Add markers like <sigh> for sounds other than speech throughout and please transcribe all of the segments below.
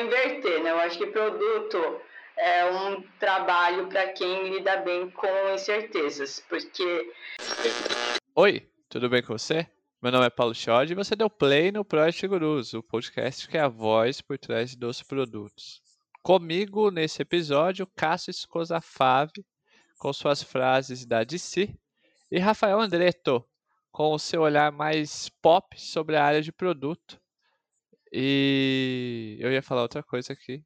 inverter, né? Eu acho que produto é um trabalho para quem lida bem com incertezas, porque. Oi, tudo bem com você? Meu nome é Paulo Schod e você deu play no Project Gurus, o podcast que é a voz por trás dos produtos. Comigo nesse episódio, Cássio Escosa Fave, com suas frases da DC, e Rafael Andretto, com o seu olhar mais pop sobre a área de produto. E eu ia falar outra coisa aqui,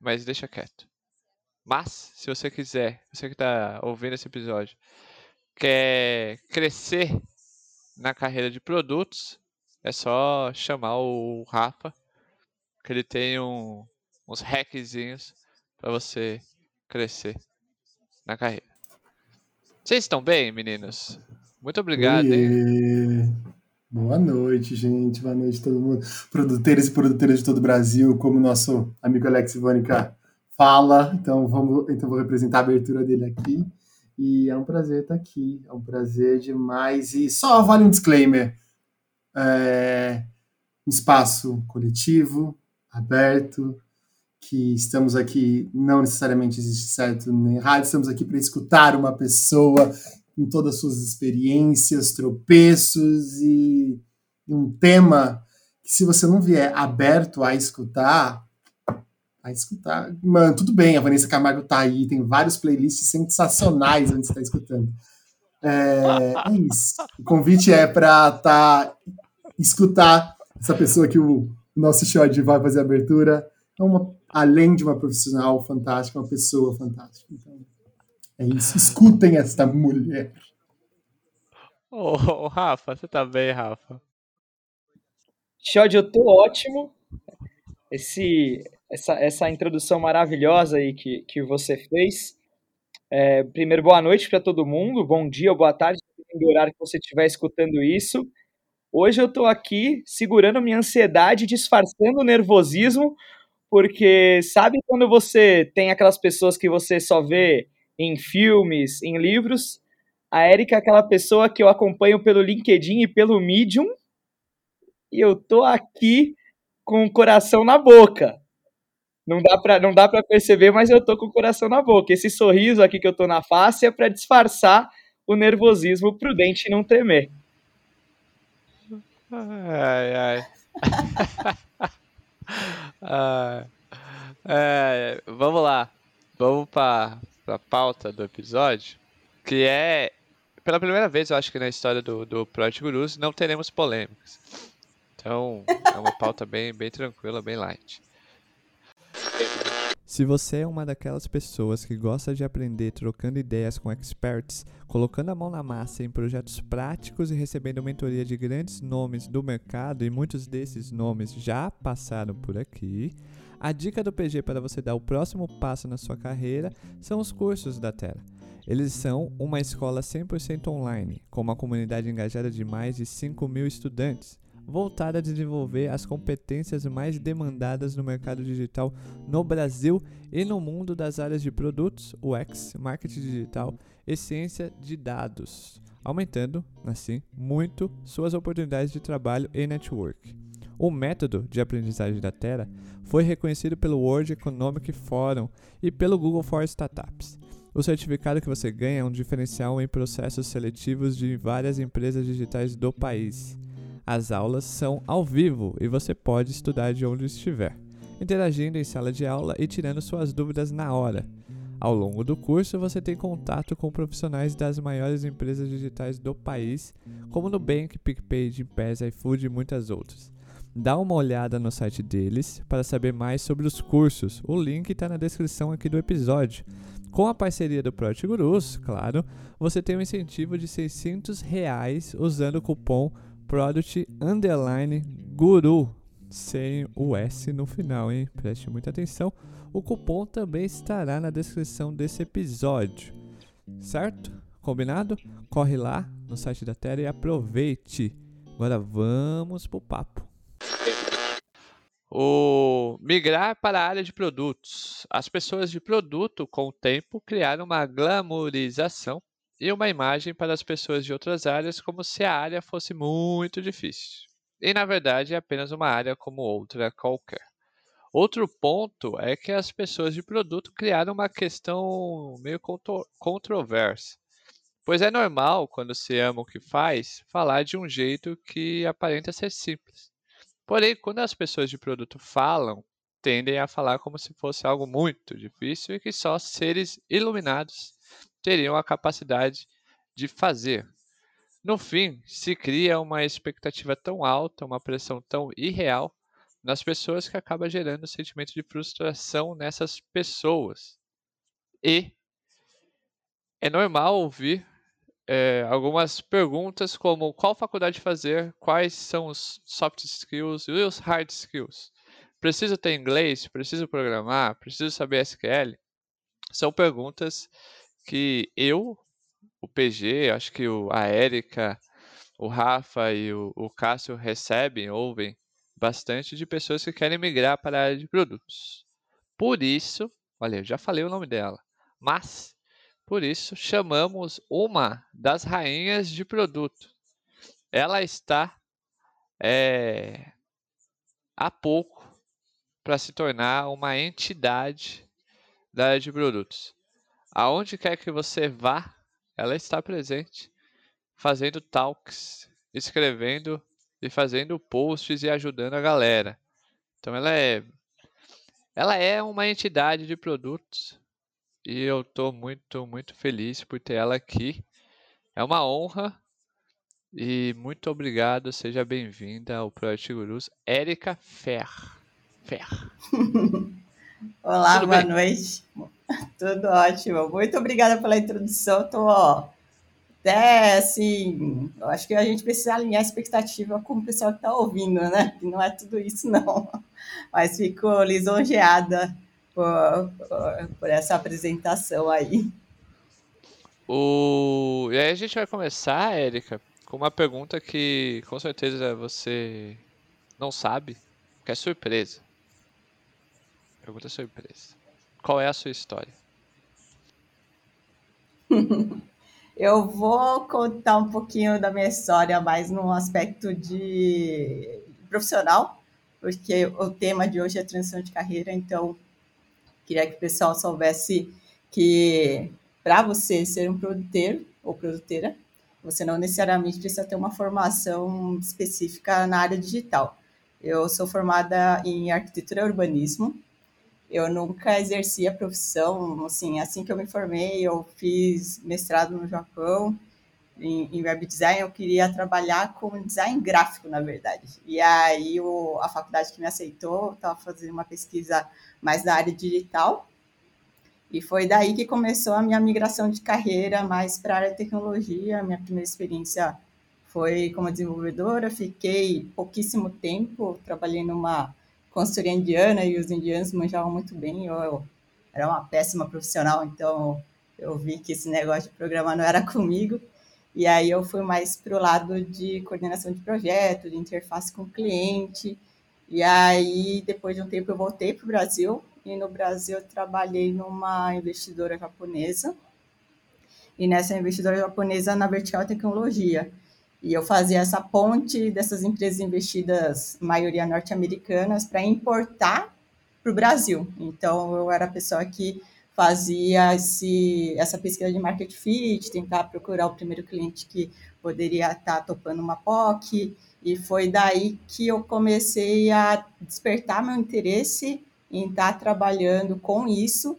mas deixa quieto. Mas, se você quiser, você que está ouvindo esse episódio, quer crescer na carreira de produtos, é só chamar o Rafa, que ele tem um, uns hackzinhos para você crescer na carreira. Vocês estão bem, meninos? Muito obrigado. Hein? Boa noite, gente. Boa noite, todo mundo. Produtores e produtoras de todo o Brasil, como nosso amigo Alex Ivônica fala. Então, vamos, então vou representar a abertura dele aqui. E é um prazer estar aqui. É um prazer demais. E só vale um disclaimer. É um espaço coletivo, aberto, que estamos aqui, não necessariamente existe certo nem errado, estamos aqui para escutar uma pessoa com todas as suas experiências, tropeços e um tema que se você não vier aberto a escutar, a escutar, mano, tudo bem, a Vanessa Camargo tá aí, tem vários playlists sensacionais onde você está escutando. É, é, isso. O convite é para tá, escutar essa pessoa que o nosso short vai fazer a abertura. É uma, além de uma profissional fantástica, uma pessoa fantástica. Então, é isso. Escutem esta mulher. Ô, oh, Rafa, você tá bem, Rafa? Shod, eu tô ótimo. Esse, essa, essa introdução maravilhosa aí que, que você fez. É, primeiro, boa noite para todo mundo, bom dia ou boa tarde, no horário que você estiver escutando isso. Hoje eu estou aqui segurando minha ansiedade, disfarçando o nervosismo, porque sabe quando você tem aquelas pessoas que você só vê em filmes, em livros. A Erika é aquela pessoa que eu acompanho pelo LinkedIn e pelo Medium. E eu tô aqui com o coração na boca. Não dá para não dá para perceber, mas eu tô com o coração na boca. Esse sorriso aqui que eu tô na face é para disfarçar o nervosismo prudente e não tremer. Ai, ai. <laughs> ai. É, vamos lá. Vamos para para a pauta do episódio, que é, pela primeira vez, eu acho que na história do, do Project Gurus, não teremos polêmicas. Então, é uma pauta bem, bem tranquila, bem light. Se você é uma daquelas pessoas que gosta de aprender trocando ideias com experts, colocando a mão na massa em projetos práticos e recebendo mentoria de grandes nomes do mercado, e muitos desses nomes já passaram por aqui, a dica do PG para você dar o próximo passo na sua carreira são os cursos da Terra. Eles são uma escola 100% online, com uma comunidade engajada de mais de 5 mil estudantes, voltada a desenvolver as competências mais demandadas no mercado digital no Brasil e no mundo das áreas de produtos, UX, marketing digital e ciência de dados, aumentando, assim, muito suas oportunidades de trabalho e network. O método de aprendizagem da Terra foi reconhecido pelo World Economic Forum e pelo Google for Startups. O certificado que você ganha é um diferencial em processos seletivos de várias empresas digitais do país. As aulas são ao vivo e você pode estudar de onde estiver, interagindo em sala de aula e tirando suas dúvidas na hora. Ao longo do curso, você tem contato com profissionais das maiores empresas digitais do país, como Nubank, PicPay, Gympass, iFood e muitas outras. Dá uma olhada no site deles para saber mais sobre os cursos. O link está na descrição aqui do episódio. Com a parceria do Project Gurus, claro, você tem um incentivo de 600 reais usando o cupom Product Underline Guru, sem o S no final, hein? Preste muita atenção. O cupom também estará na descrição desse episódio, certo? Combinado? Corre lá no site da Terra e aproveite. Agora vamos pro papo. O migrar para a área de produtos. As pessoas de produto, com o tempo, criaram uma glamourização e uma imagem para as pessoas de outras áreas como se a área fosse muito difícil. E na verdade é apenas uma área como outra qualquer. Outro ponto é que as pessoas de produto criaram uma questão meio controversa. Pois é normal, quando se ama o que faz, falar de um jeito que aparenta ser simples. Porém, quando as pessoas de produto falam, tendem a falar como se fosse algo muito difícil e que só seres iluminados teriam a capacidade de fazer. No fim, se cria uma expectativa tão alta, uma pressão tão irreal nas pessoas que acaba gerando um sentimento de frustração nessas pessoas. E é normal ouvir é, algumas perguntas como qual faculdade fazer, quais são os soft skills e os hard skills. Preciso ter inglês? Preciso programar? Preciso saber SQL? São perguntas que eu, o PG, acho que o, a Érica, o Rafa e o, o Cássio recebem, ouvem bastante de pessoas que querem migrar para a área de produtos. Por isso, olha, eu já falei o nome dela, mas por isso chamamos uma das rainhas de produto. Ela está é, há pouco para se tornar uma entidade da área de produtos. Aonde quer que você vá, ela está presente, fazendo talks, escrevendo e fazendo posts e ajudando a galera. Então ela é ela é uma entidade de produtos e eu estou muito, muito feliz por ter ela aqui. É uma honra e muito obrigado. Seja bem-vinda ao Project Gurus, Érica Fer. Fer. <laughs> Olá, Tudo boa bem? noite. <laughs> Tudo ótimo. Muito obrigada pela introdução. Estou até assim, eu acho que a gente precisa alinhar a expectativa com o pessoal que está ouvindo, né? Que não é tudo isso, não. <laughs> Mas fico lisonjeada por, por, por essa apresentação aí. O... E aí a gente vai começar, Érica, com uma pergunta que com certeza você não sabe, que é surpresa. Pergunta surpresa. Qual é a sua história? <laughs> Eu vou contar um pouquinho da minha história, mais no aspecto de profissional, porque o tema de hoje é transição de carreira, então Queria que o pessoal soubesse que para você ser um produtor ou produtora, você não necessariamente precisa ter uma formação específica na área digital. Eu sou formada em arquitetura e urbanismo. Eu nunca exerci a profissão, assim, assim que eu me formei, eu fiz mestrado no Japão em, em web design, eu queria trabalhar com design gráfico, na verdade. E aí o, a faculdade que me aceitou estava fazendo uma pesquisa mais da área digital. E foi daí que começou a minha migração de carreira mais para a área de tecnologia. Minha primeira experiência foi como desenvolvedora, fiquei pouquíssimo tempo, trabalhei numa consultoria indiana e os indianos manjavam muito bem. Eu, eu era uma péssima profissional, então eu vi que esse negócio de programar não era <laughs> comigo. E aí eu fui mais para o lado de coordenação de projeto, de interface com o cliente. E aí, depois de um tempo, eu voltei para o Brasil. E no Brasil, eu trabalhei numa investidora japonesa. E nessa investidora japonesa, na vertical tecnologia. E eu fazia essa ponte dessas empresas investidas, maioria norte-americanas, para importar para o Brasil. Então, eu era a pessoa que fazia esse, essa pesquisa de market fit, tentar procurar o primeiro cliente que poderia estar topando uma POC, e foi daí que eu comecei a despertar meu interesse em estar trabalhando com isso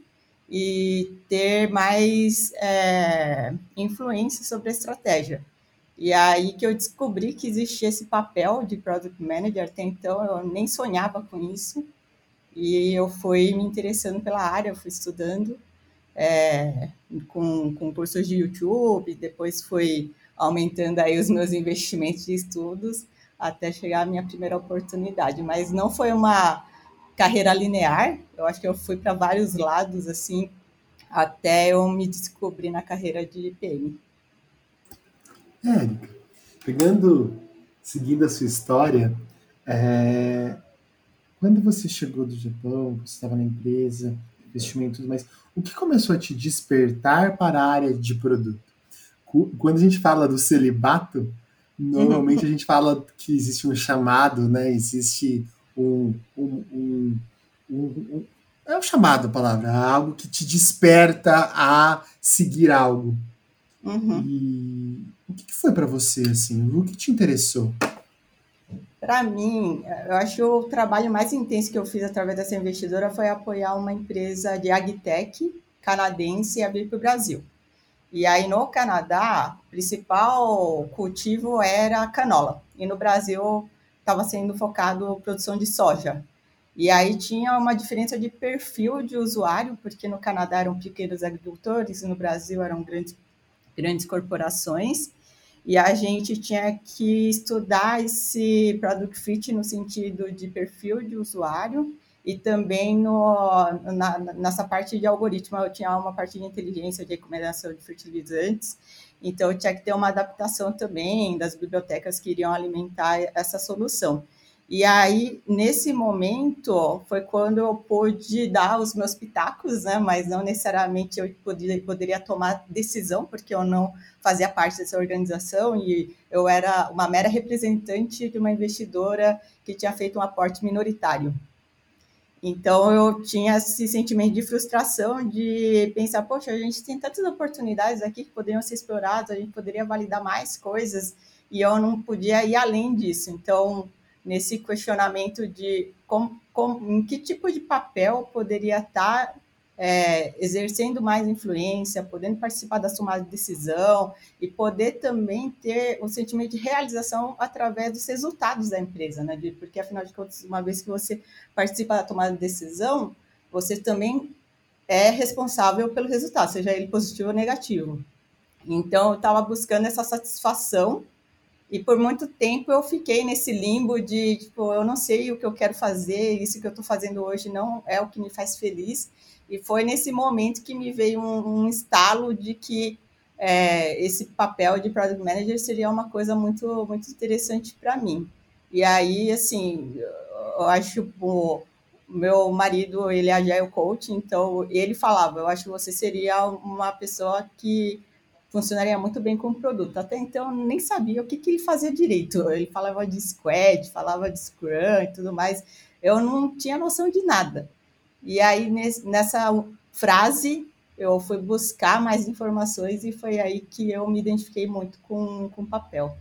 e ter mais é, influência sobre a estratégia. E aí que eu descobri que existia esse papel de Product Manager, até então eu nem sonhava com isso, e eu fui me interessando pela área, eu fui estudando é, com, com cursos de YouTube, depois fui aumentando aí os meus investimentos de estudos até chegar à minha primeira oportunidade. Mas não foi uma carreira linear, eu acho que eu fui para vários lados, assim, até eu me descobrir na carreira de PM. Érica, pegando, seguindo a sua história, é, quando você chegou do Japão, você estava na empresa, investimentos, mas o que começou a te despertar para a área de produto? Quando a gente fala do celibato, normalmente a gente fala que existe um chamado, né? Existe um, um, um, chamado a palavra, algo que te desperta a seguir algo. Uhum. E o que, que foi para você assim? O que te interessou? Para mim, eu acho que o trabalho mais intenso que eu fiz através dessa investidora foi apoiar uma empresa de agtech canadense a vir para o Brasil. E aí no Canadá, o principal cultivo era a canola. E no Brasil estava sendo focado produção de soja. E aí tinha uma diferença de perfil de usuário, porque no Canadá eram pequenos agricultores e no Brasil eram grandes, grandes corporações. E a gente tinha que estudar esse product fit no sentido de perfil de usuário e também no, na, nessa parte de algoritmo, eu tinha uma parte de inteligência de recomendação de fertilizantes, então tinha que ter uma adaptação também das bibliotecas que iriam alimentar essa solução. E aí, nesse momento, foi quando eu pude dar os meus pitacos, né? Mas não necessariamente eu poderia, poderia tomar decisão, porque eu não fazia parte dessa organização e eu era uma mera representante de uma investidora que tinha feito um aporte minoritário. Então, eu tinha esse sentimento de frustração de pensar, poxa, a gente tem tantas oportunidades aqui que poderiam ser exploradas, a gente poderia validar mais coisas, e eu não podia ir além disso. Então, nesse questionamento de como, como, em que tipo de papel poderia estar é, exercendo mais influência, podendo participar da tomada de decisão e poder também ter o um sentimento de realização através dos resultados da empresa, né? Porque, afinal de contas, uma vez que você participa da tomada de decisão, você também é responsável pelo resultado, seja ele positivo ou negativo. Então, eu estava buscando essa satisfação e por muito tempo eu fiquei nesse limbo de, tipo, eu não sei o que eu quero fazer, isso que eu estou fazendo hoje não é o que me faz feliz. E foi nesse momento que me veio um, um estalo de que é, esse papel de Product Manager seria uma coisa muito, muito interessante para mim. E aí, assim, eu acho o meu marido, ele é agile coach, então ele falava, eu acho que você seria uma pessoa que funcionaria muito bem com o produto. Até então, eu nem sabia o que, que ele fazia direito. Ele falava de squad, falava de scrum e tudo mais. Eu não tinha noção de nada. E aí, nessa frase, eu fui buscar mais informações e foi aí que eu me identifiquei muito com o papel.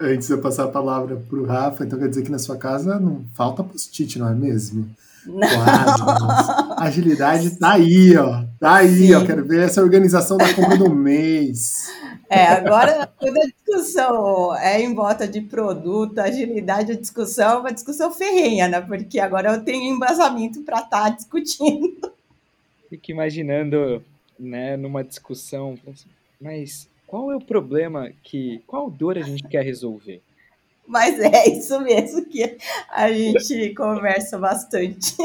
Antes de eu passar a palavra para o Rafa, então quer dizer que na sua casa não falta post-it, não é mesmo? Não. Claro, agilidade tá aí, ó. Tá aí, Sim. ó. Quero ver essa organização da compra do mês. É, agora toda a discussão é em volta de produto, agilidade, a discussão é uma discussão ferrenha, né? Porque agora eu tenho embasamento para estar tá discutindo. Fico imaginando, né, numa discussão, mas qual é o problema que, qual dor a gente quer resolver? Mas é isso mesmo que a gente conversa bastante.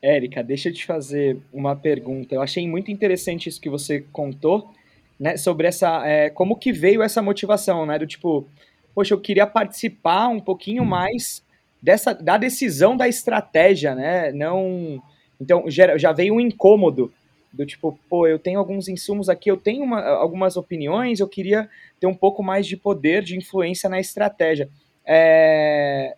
Érica, deixa eu te fazer uma pergunta. Eu achei muito interessante isso que você contou, né, sobre essa, é, como que veio essa motivação, né, do tipo, poxa, eu queria participar um pouquinho mais dessa, da decisão da estratégia, né, não, então já, já veio um incômodo do tipo, pô, eu tenho alguns insumos aqui, eu tenho uma, algumas opiniões, eu queria ter um pouco mais de poder, de influência na estratégia. É,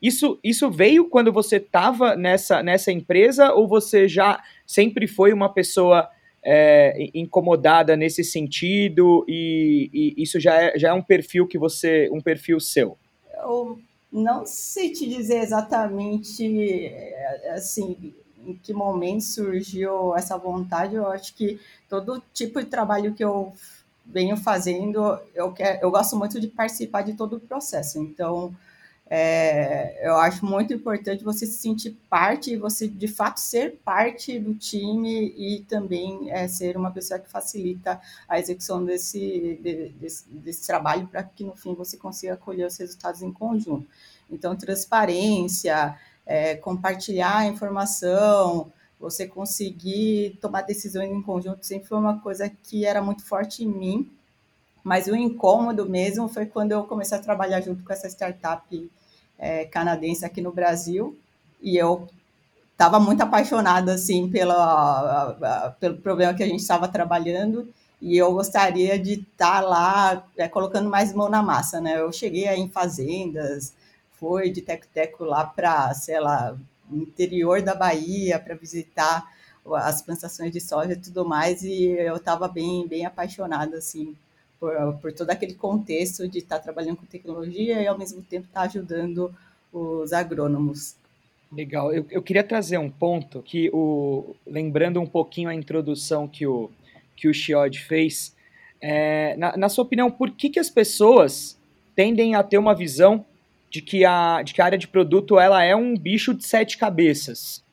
isso, isso veio quando você estava nessa, nessa empresa ou você já sempre foi uma pessoa é, incomodada nesse sentido e, e, isso já é, já é um perfil que você, um perfil seu? Eu não sei te dizer exatamente é, assim em que momento surgiu essa vontade. Eu acho que todo tipo de trabalho que eu venho fazendo, eu, quero, eu gosto muito de participar de todo o processo. Então, é, eu acho muito importante você se sentir parte você de fato ser parte do time e também é, ser uma pessoa que facilita a execução desse, de, desse, desse trabalho para que no fim você consiga colher os resultados em conjunto. Então, transparência, é, compartilhar a informação, você conseguir tomar decisões em conjunto sempre foi uma coisa que era muito forte em mim. Mas o incômodo mesmo foi quando eu comecei a trabalhar junto com essa startup é, canadense aqui no Brasil e eu estava muito apaixonada assim pela, pelo problema que a gente estava trabalhando e eu gostaria de estar tá lá é, colocando mais mão na massa, né? Eu cheguei aí em fazendas, foi de teco-teco lá para, sei lá, interior da Bahia para visitar as plantações de soja e tudo mais, e eu estava bem, bem apaixonada, assim, por, por todo aquele contexto de estar tá trabalhando com tecnologia e, ao mesmo tempo, estar tá ajudando os agrônomos. Legal. Eu, eu queria trazer um ponto que, o, lembrando um pouquinho a introdução que o, que o Chiod fez, é, na, na, sua opinião, por que, que as pessoas tendem a ter uma visão de que a, de que a área de produto ela é um bicho de sete cabeças?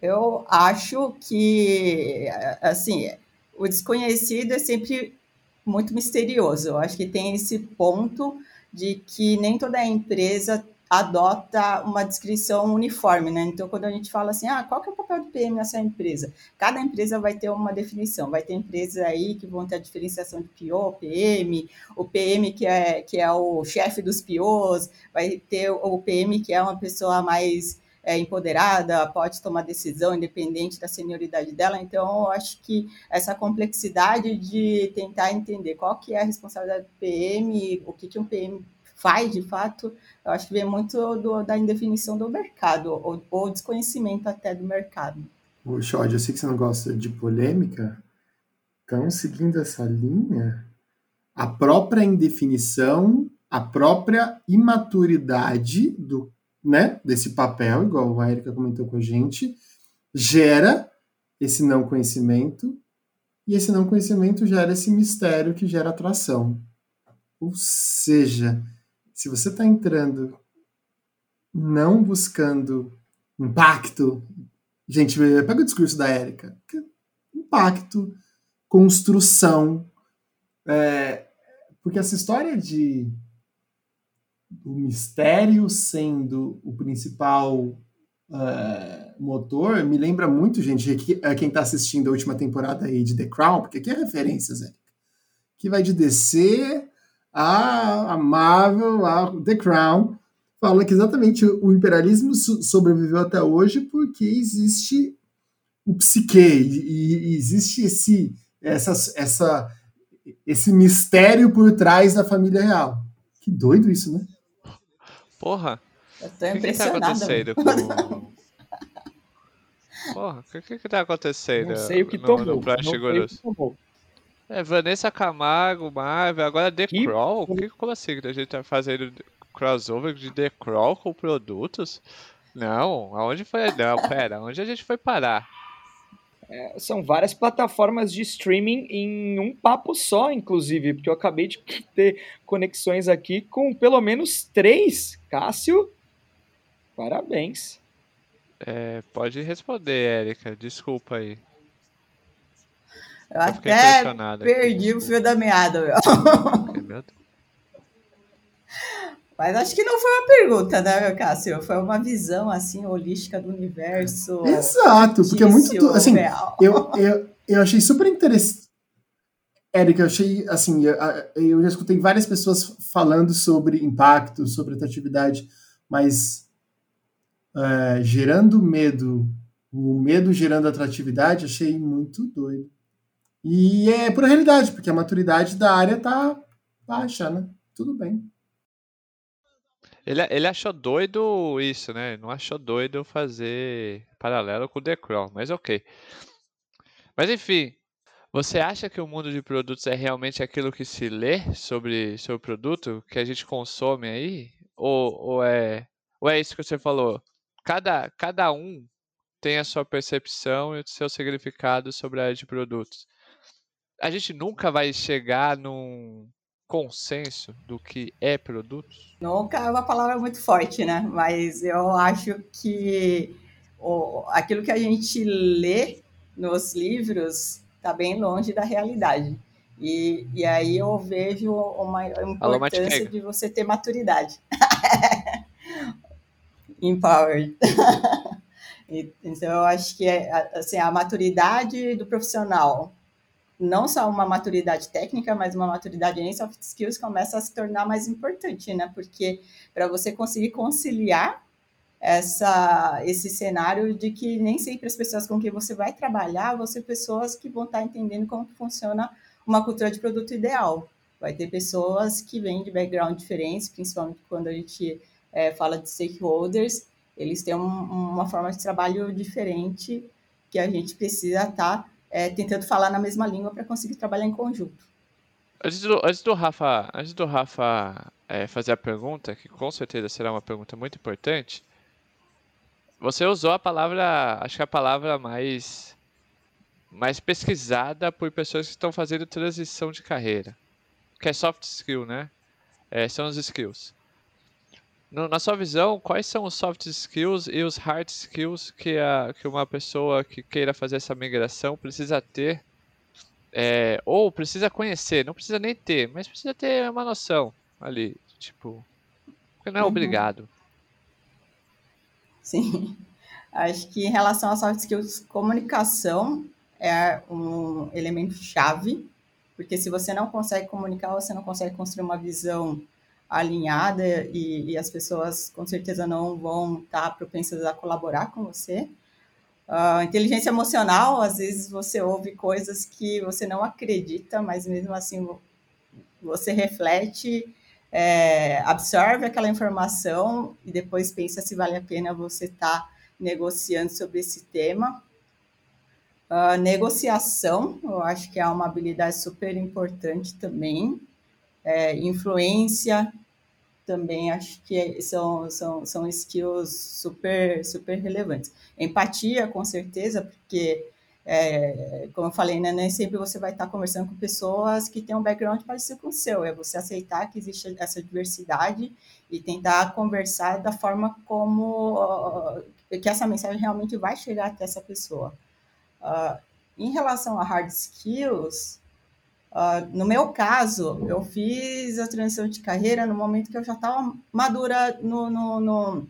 Eu acho que, assim, o desconhecido é sempre muito misterioso. Eu acho que tem esse ponto de que nem toda empresa adota uma descrição uniforme, né? Então, quando a gente fala assim, ah, qual que é o papel do PM nessa empresa? Cada empresa vai ter uma definição. Vai ter empresas aí que vão ter a diferenciação de PO, PM, o PM que é, que é o chefe dos POs, vai ter o PM que é uma pessoa mais é, empoderada, pode tomar decisão independente da senioridade dela. Então, eu acho que essa complexidade de tentar entender qual que é a responsabilidade do PM, o que, que um PM faz de fato, eu acho que vem muito do, da indefinição do mercado, ou, ou desconhecimento até do mercado. O Xod, eu sei que você não gosta de polêmica, então, seguindo essa linha, a própria indefinição, a própria imaturidade do, né, desse papel, igual a Erika comentou com a gente, gera esse não conhecimento, e esse não conhecimento gera esse mistério que gera atração. Ou seja, se você está entrando não buscando impacto, gente, pega o discurso da Érica, impacto, construção, é, porque essa história de o mistério sendo o principal uh, motor me lembra muito, gente, que, é quem está assistindo a última temporada aí de The Crown, porque aqui é referências, Érica, que vai de descer a, a Marvel, a The Crown, fala que exatamente o imperialismo sobreviveu até hoje porque existe o psique, e, e existe esse, essa, essa, esse mistério por trás da família real. Que doido isso, né? Porra. Eu tô o que, que tá acontecendo com... Porra, o que que tá acontecendo? Não sei o que tomou. No, no não sei o que tomou. É, Vanessa Camargo, Marvel, agora The que... Crawl? Que, como assim a gente tá fazendo crossover de The Crawl com produtos? Não, aonde foi? Não, pera, onde a gente foi parar? É, são várias plataformas de streaming em um papo só, inclusive, porque eu acabei de <laughs> ter conexões aqui com pelo menos três. Cássio, parabéns. É, pode responder, Érica, desculpa aí. Eu, até perdi o fio da meada, meu. Mas acho que não foi uma pergunta, né, meu Cássio? Foi uma visão, assim, holística do universo. Exato, porque é muito... Assim, eu, eu, eu achei super interessante. Érica, eu achei, assim, eu, eu já escutei várias pessoas falando sobre impacto, sobre atratividade, mas é, gerando medo, o medo gerando atratividade, achei muito doido. E é por realidade, porque a maturidade da área tá baixa, né? Tudo bem. Ele, ele achou doido isso, né? Não achou doido fazer paralelo com o The Crow, mas ok. Mas enfim, você acha que o mundo de produtos é realmente aquilo que se lê sobre, o produto, que a gente consome aí? Ou, ou, é, ou é isso que você falou? Cada, cada um tem a sua percepção e o seu significado sobre a área de produtos a gente nunca vai chegar num consenso do que é produto? Nunca é uma palavra muito forte, né? Mas eu acho que o, aquilo que a gente lê nos livros está bem longe da realidade. E, e aí eu vejo uma importância de você ter maturidade. <laughs> Empowered. <laughs> então eu acho que é, assim, a maturidade do profissional não só uma maturidade técnica, mas uma maturidade em soft skills começa a se tornar mais importante, né? Porque para você conseguir conciliar essa, esse cenário de que nem sempre as pessoas com quem você vai trabalhar vão ser pessoas que vão estar entendendo como funciona uma cultura de produto ideal. Vai ter pessoas que vêm de background diferentes, principalmente quando a gente é, fala de stakeholders, eles têm um, uma forma de trabalho diferente que a gente precisa estar tá, é, tentando falar na mesma língua para conseguir trabalhar em conjunto. Antes do, antes do Rafa, antes do Rafa é, fazer a pergunta, que com certeza será uma pergunta muito importante, você usou a palavra, acho que a palavra mais mais pesquisada por pessoas que estão fazendo transição de carreira, que é soft skill, né? É, são os skills. No, na sua visão, quais são os soft skills e os hard skills que, a, que uma pessoa que queira fazer essa migração precisa ter? É, ou precisa conhecer, não precisa nem ter, mas precisa ter uma noção ali, tipo, porque não é uhum. obrigado. Sim. Acho que em relação às soft skills, comunicação é um elemento chave, porque se você não consegue comunicar, você não consegue construir uma visão alinhada e, e as pessoas com certeza não vão estar propensas a colaborar com você. Uh, inteligência emocional, às vezes você ouve coisas que você não acredita, mas mesmo assim você reflete é, absorve aquela informação e depois pensa se vale a pena você estar tá negociando sobre esse tema. Uh, negociação, eu acho que é uma habilidade super importante também. É, influência, também acho que são, são, são skills super, super relevantes. Empatia, com certeza, porque é, como eu falei, né, nem sempre você vai estar conversando com pessoas que têm um background parecido com o seu. É você aceitar que existe essa diversidade e tentar conversar da forma como que essa mensagem realmente vai chegar até essa pessoa. Uh, em relação a hard skills, uh, no meu caso, eu fiz a transição de carreira no momento que eu já estava madura no, no, no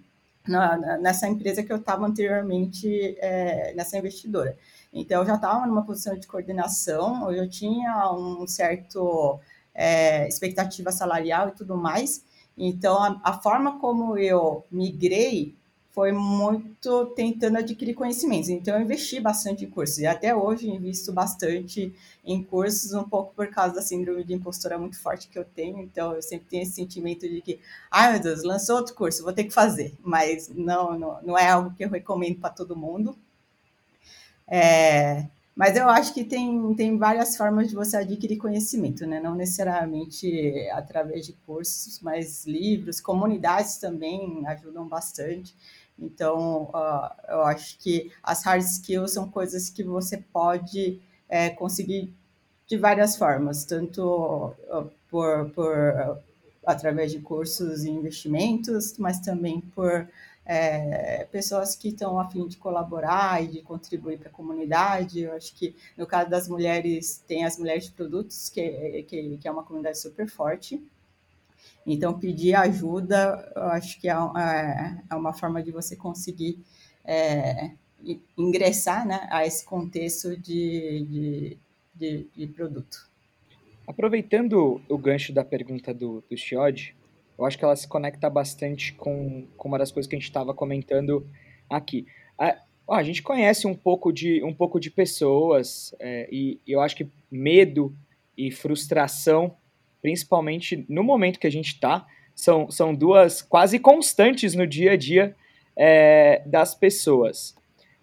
na, nessa empresa que eu estava anteriormente, é, nessa investidora. Então, eu já estava numa posição de coordenação, eu tinha um certo é, expectativa salarial e tudo mais. Então, a, a, forma como eu migrei foi muito tentando adquirir conhecimentos. Então, eu investi bastante em cursos. E até hoje, invisto bastante em cursos, um pouco por causa da síndrome de impostora muito forte que eu tenho. Então, eu sempre tenho esse sentimento de que, ai meu Deus, lançou outro curso, vou ter que fazer. Mas não, não, não é algo que eu recomendo para todo mundo. É, mas eu acho que tem, tem várias formas de você adquirir conhecimento, né? Não necessariamente através de cursos, mas livros, comunidades também ajudam bastante. Então, uh, eu acho que as hard skills são coisas que você pode é, conseguir de várias formas, tanto por, por através de cursos e investimentos, mas também por é, pessoas que estão a fim de colaborar e de contribuir para a comunidade. Eu acho que no caso das mulheres, tem as mulheres de produtos, que, que, que é uma comunidade super forte. Então, pedir ajuda, eu acho que é, é, é uma forma de você conseguir é, ingressar né, a esse contexto de, de, de, de, produto. Aproveitando o gancho da pergunta do, do Chiod, eu acho que ela se conecta bastante com, com uma das coisas que a gente estava comentando aqui. A, a, gente conhece um pouco de, um pouco de pessoas é, e, e eu acho que medo e frustração, principalmente no momento que a gente está, são, são duas quase constantes no dia a dia é, das pessoas.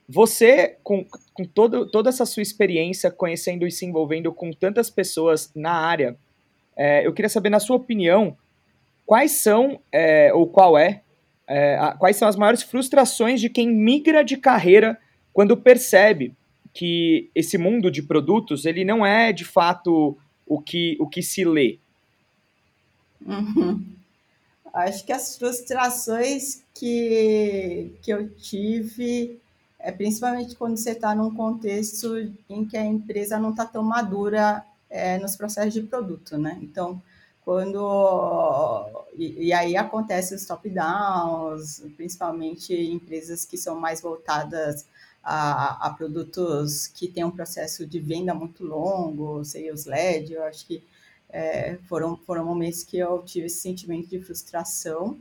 Você, com, com todo, toda essa sua experiência, conhecendo e se envolvendo com tantas pessoas na área, é, eu queria saber, na sua opinião, quais são, é, ou qual é, é a, quais são as maiores frustrações de quem migra de carreira quando percebe que esse mundo de produtos ele não é de fato o que, o que se lê? Uhum. Acho que as frustrações que, que eu tive é principalmente quando você está num contexto em que a empresa não está tão madura é, nos processos de produto, né? Então, quando e, e aí acontece os top downs, principalmente empresas que são mais voltadas a, a, produtos que têm um processo de venda muito longo, sales led, eu acho que é, foram, foram momentos que eu tive esse sentimento de frustração.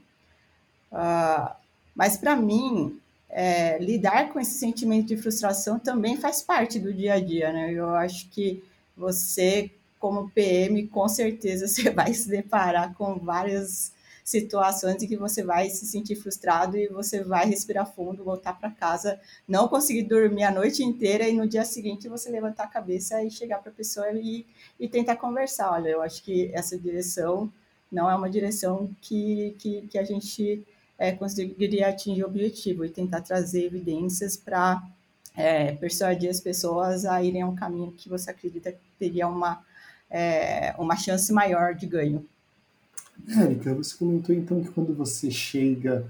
Uh, mas para mim, é, lidar com esse sentimento de frustração também faz parte do dia a dia, né? Eu acho que você como PM, com certeza <laughs> você vai se deparar com várias situações em que você vai se sentir frustrado e você vai respirar fundo, voltar para casa, não conseguir dormir a noite inteira e no dia seguinte você levantar a cabeça e chegar para a pessoa e, e tentar conversar. Olha, eu acho que essa direção não é uma direção que, que, que a gente é, conseguiria atingir o objetivo e tentar trazer evidências para é, persuadir as pessoas a irem a um caminho que você acredita que teria uma, é, uma chance maior de ganho. Érica, você comentou então que quando você chega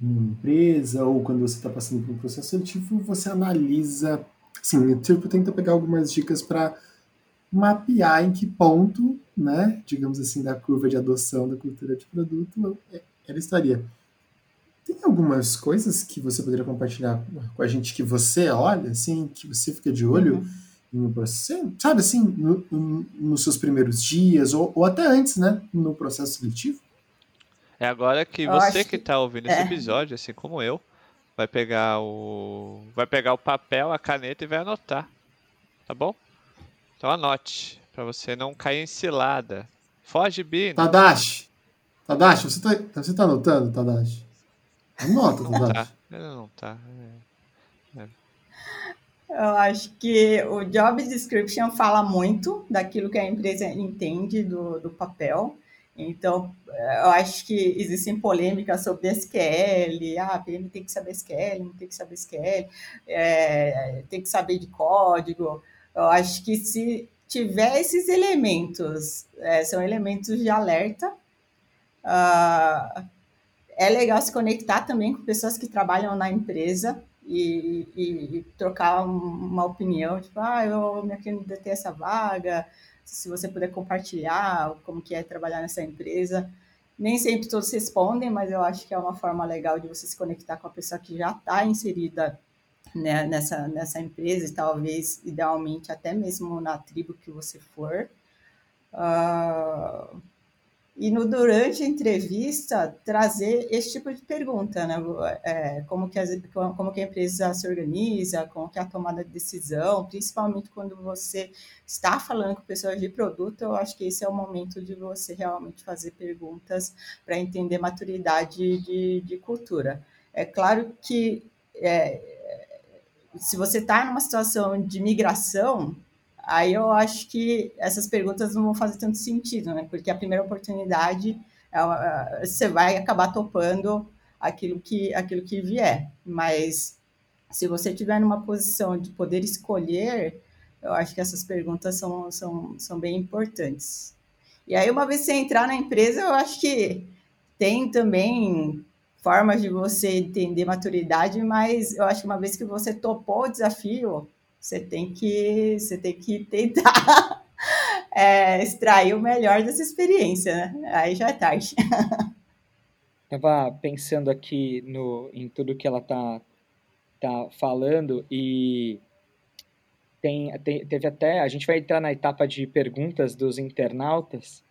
numa empresa ou quando você está passando por um processo seletivo, você analisa, assim, tipo, tenta pegar algumas dicas para mapear em que ponto, né, digamos assim, da curva de adoção da cultura de produto ela estaria. Tem algumas coisas que você poderia compartilhar com a gente que você olha, assim, que você fica de olho uhum. No processo, sabe assim, no, no, nos seus primeiros dias, ou, ou, até antes, né, no processo seletivo? É agora que eu você que está ouvindo é. esse episódio, assim como eu, vai pegar o vai pegar o papel, a caneta e vai anotar, tá bom? Então anote, para você não cair em cilada. Foge, Bino. Tadashi, Tadashi, você tá, você tá anotando, Tadashi? Anota, Tadashi. Tá. Não tá. É. É. Eu acho que o job description fala muito daquilo que a empresa entende do, do papel. Então, eu acho que existem polêmicas sobre SQL. Ah, a PM tem que saber SQL, não tem que saber SQL, é, tem que saber de código. Eu acho que se tiver esses elementos, é, são elementos de alerta, uh, é legal se conectar também com pessoas que trabalham na empresa e, e, e trocar uma opinião, tipo, ah, eu me candidatei essa vaga, se você puder compartilhar como que é trabalhar nessa empresa. Nem sempre todos respondem, mas eu acho que é uma forma legal de você se conectar com a pessoa que já está inserida né, nessa, nessa empresa e talvez, idealmente, até mesmo na tribo que você for. Uh, e no durante a entrevista trazer esse tipo de pergunta, né? É, como, que a, como que a empresa se organiza, como que é a tomada de decisão, principalmente quando você está falando com pessoas de produto, eu acho que esse é o momento de você realmente fazer perguntas para entender maturidade de, de cultura. É claro que é, se você está numa situação de migração, aí eu acho que essas perguntas não vão fazer tanto sentido, né? Porque a primeira oportunidade é, você vai acabar topando aquilo que, aquilo que vier. Mas se você estiver numa posição de poder escolher, eu acho que essas perguntas são, são, são bem importantes. E aí, uma vez você entrar na empresa, eu acho que tem também formas de você entender maturidade, mas eu acho que uma vez que você topou o desafio, você tem que, você tem que tentar <laughs> é, extrair o melhor dessa experiência, né? Aí já é tarde. <laughs> Estava pensando aqui no, em tudo que ela tá, tá falando e tem, tem, teve até. A gente vai entrar na etapa de perguntas dos internautas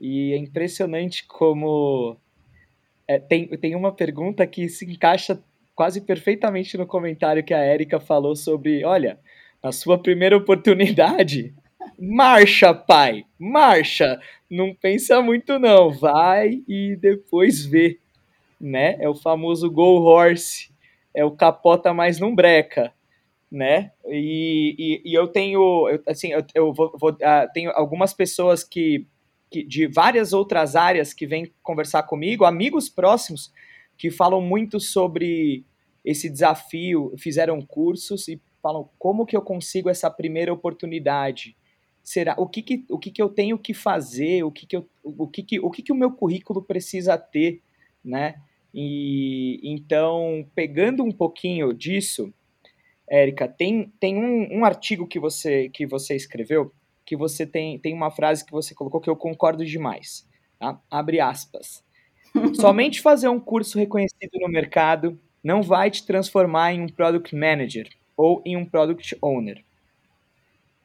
e é impressionante como é, tem, tem uma pergunta que se encaixa quase perfeitamente no comentário que a Érica falou sobre, olha, a sua primeira oportunidade, marcha, pai, marcha, não pensa muito não, vai e depois vê, né? É o famoso go horse, é o capota mais não breca, né? E, e, e eu tenho, eu, assim, eu, eu vou, vou uh, tenho algumas pessoas que que, de várias outras áreas que vêm conversar comigo, amigos próximos que falam muito sobre esse desafio, fizeram cursos e falam como que eu consigo essa primeira oportunidade. Será o que, que o que, que eu tenho que fazer, o que que eu, o que que o que que o meu currículo precisa ter, né? E então, pegando um pouquinho disso, Érica, tem, tem um, um artigo que você que você escreveu que você tem, tem uma frase que você colocou que eu concordo demais. Tá? Abre aspas. Somente fazer um curso reconhecido no mercado não vai te transformar em um product manager ou em um product owner.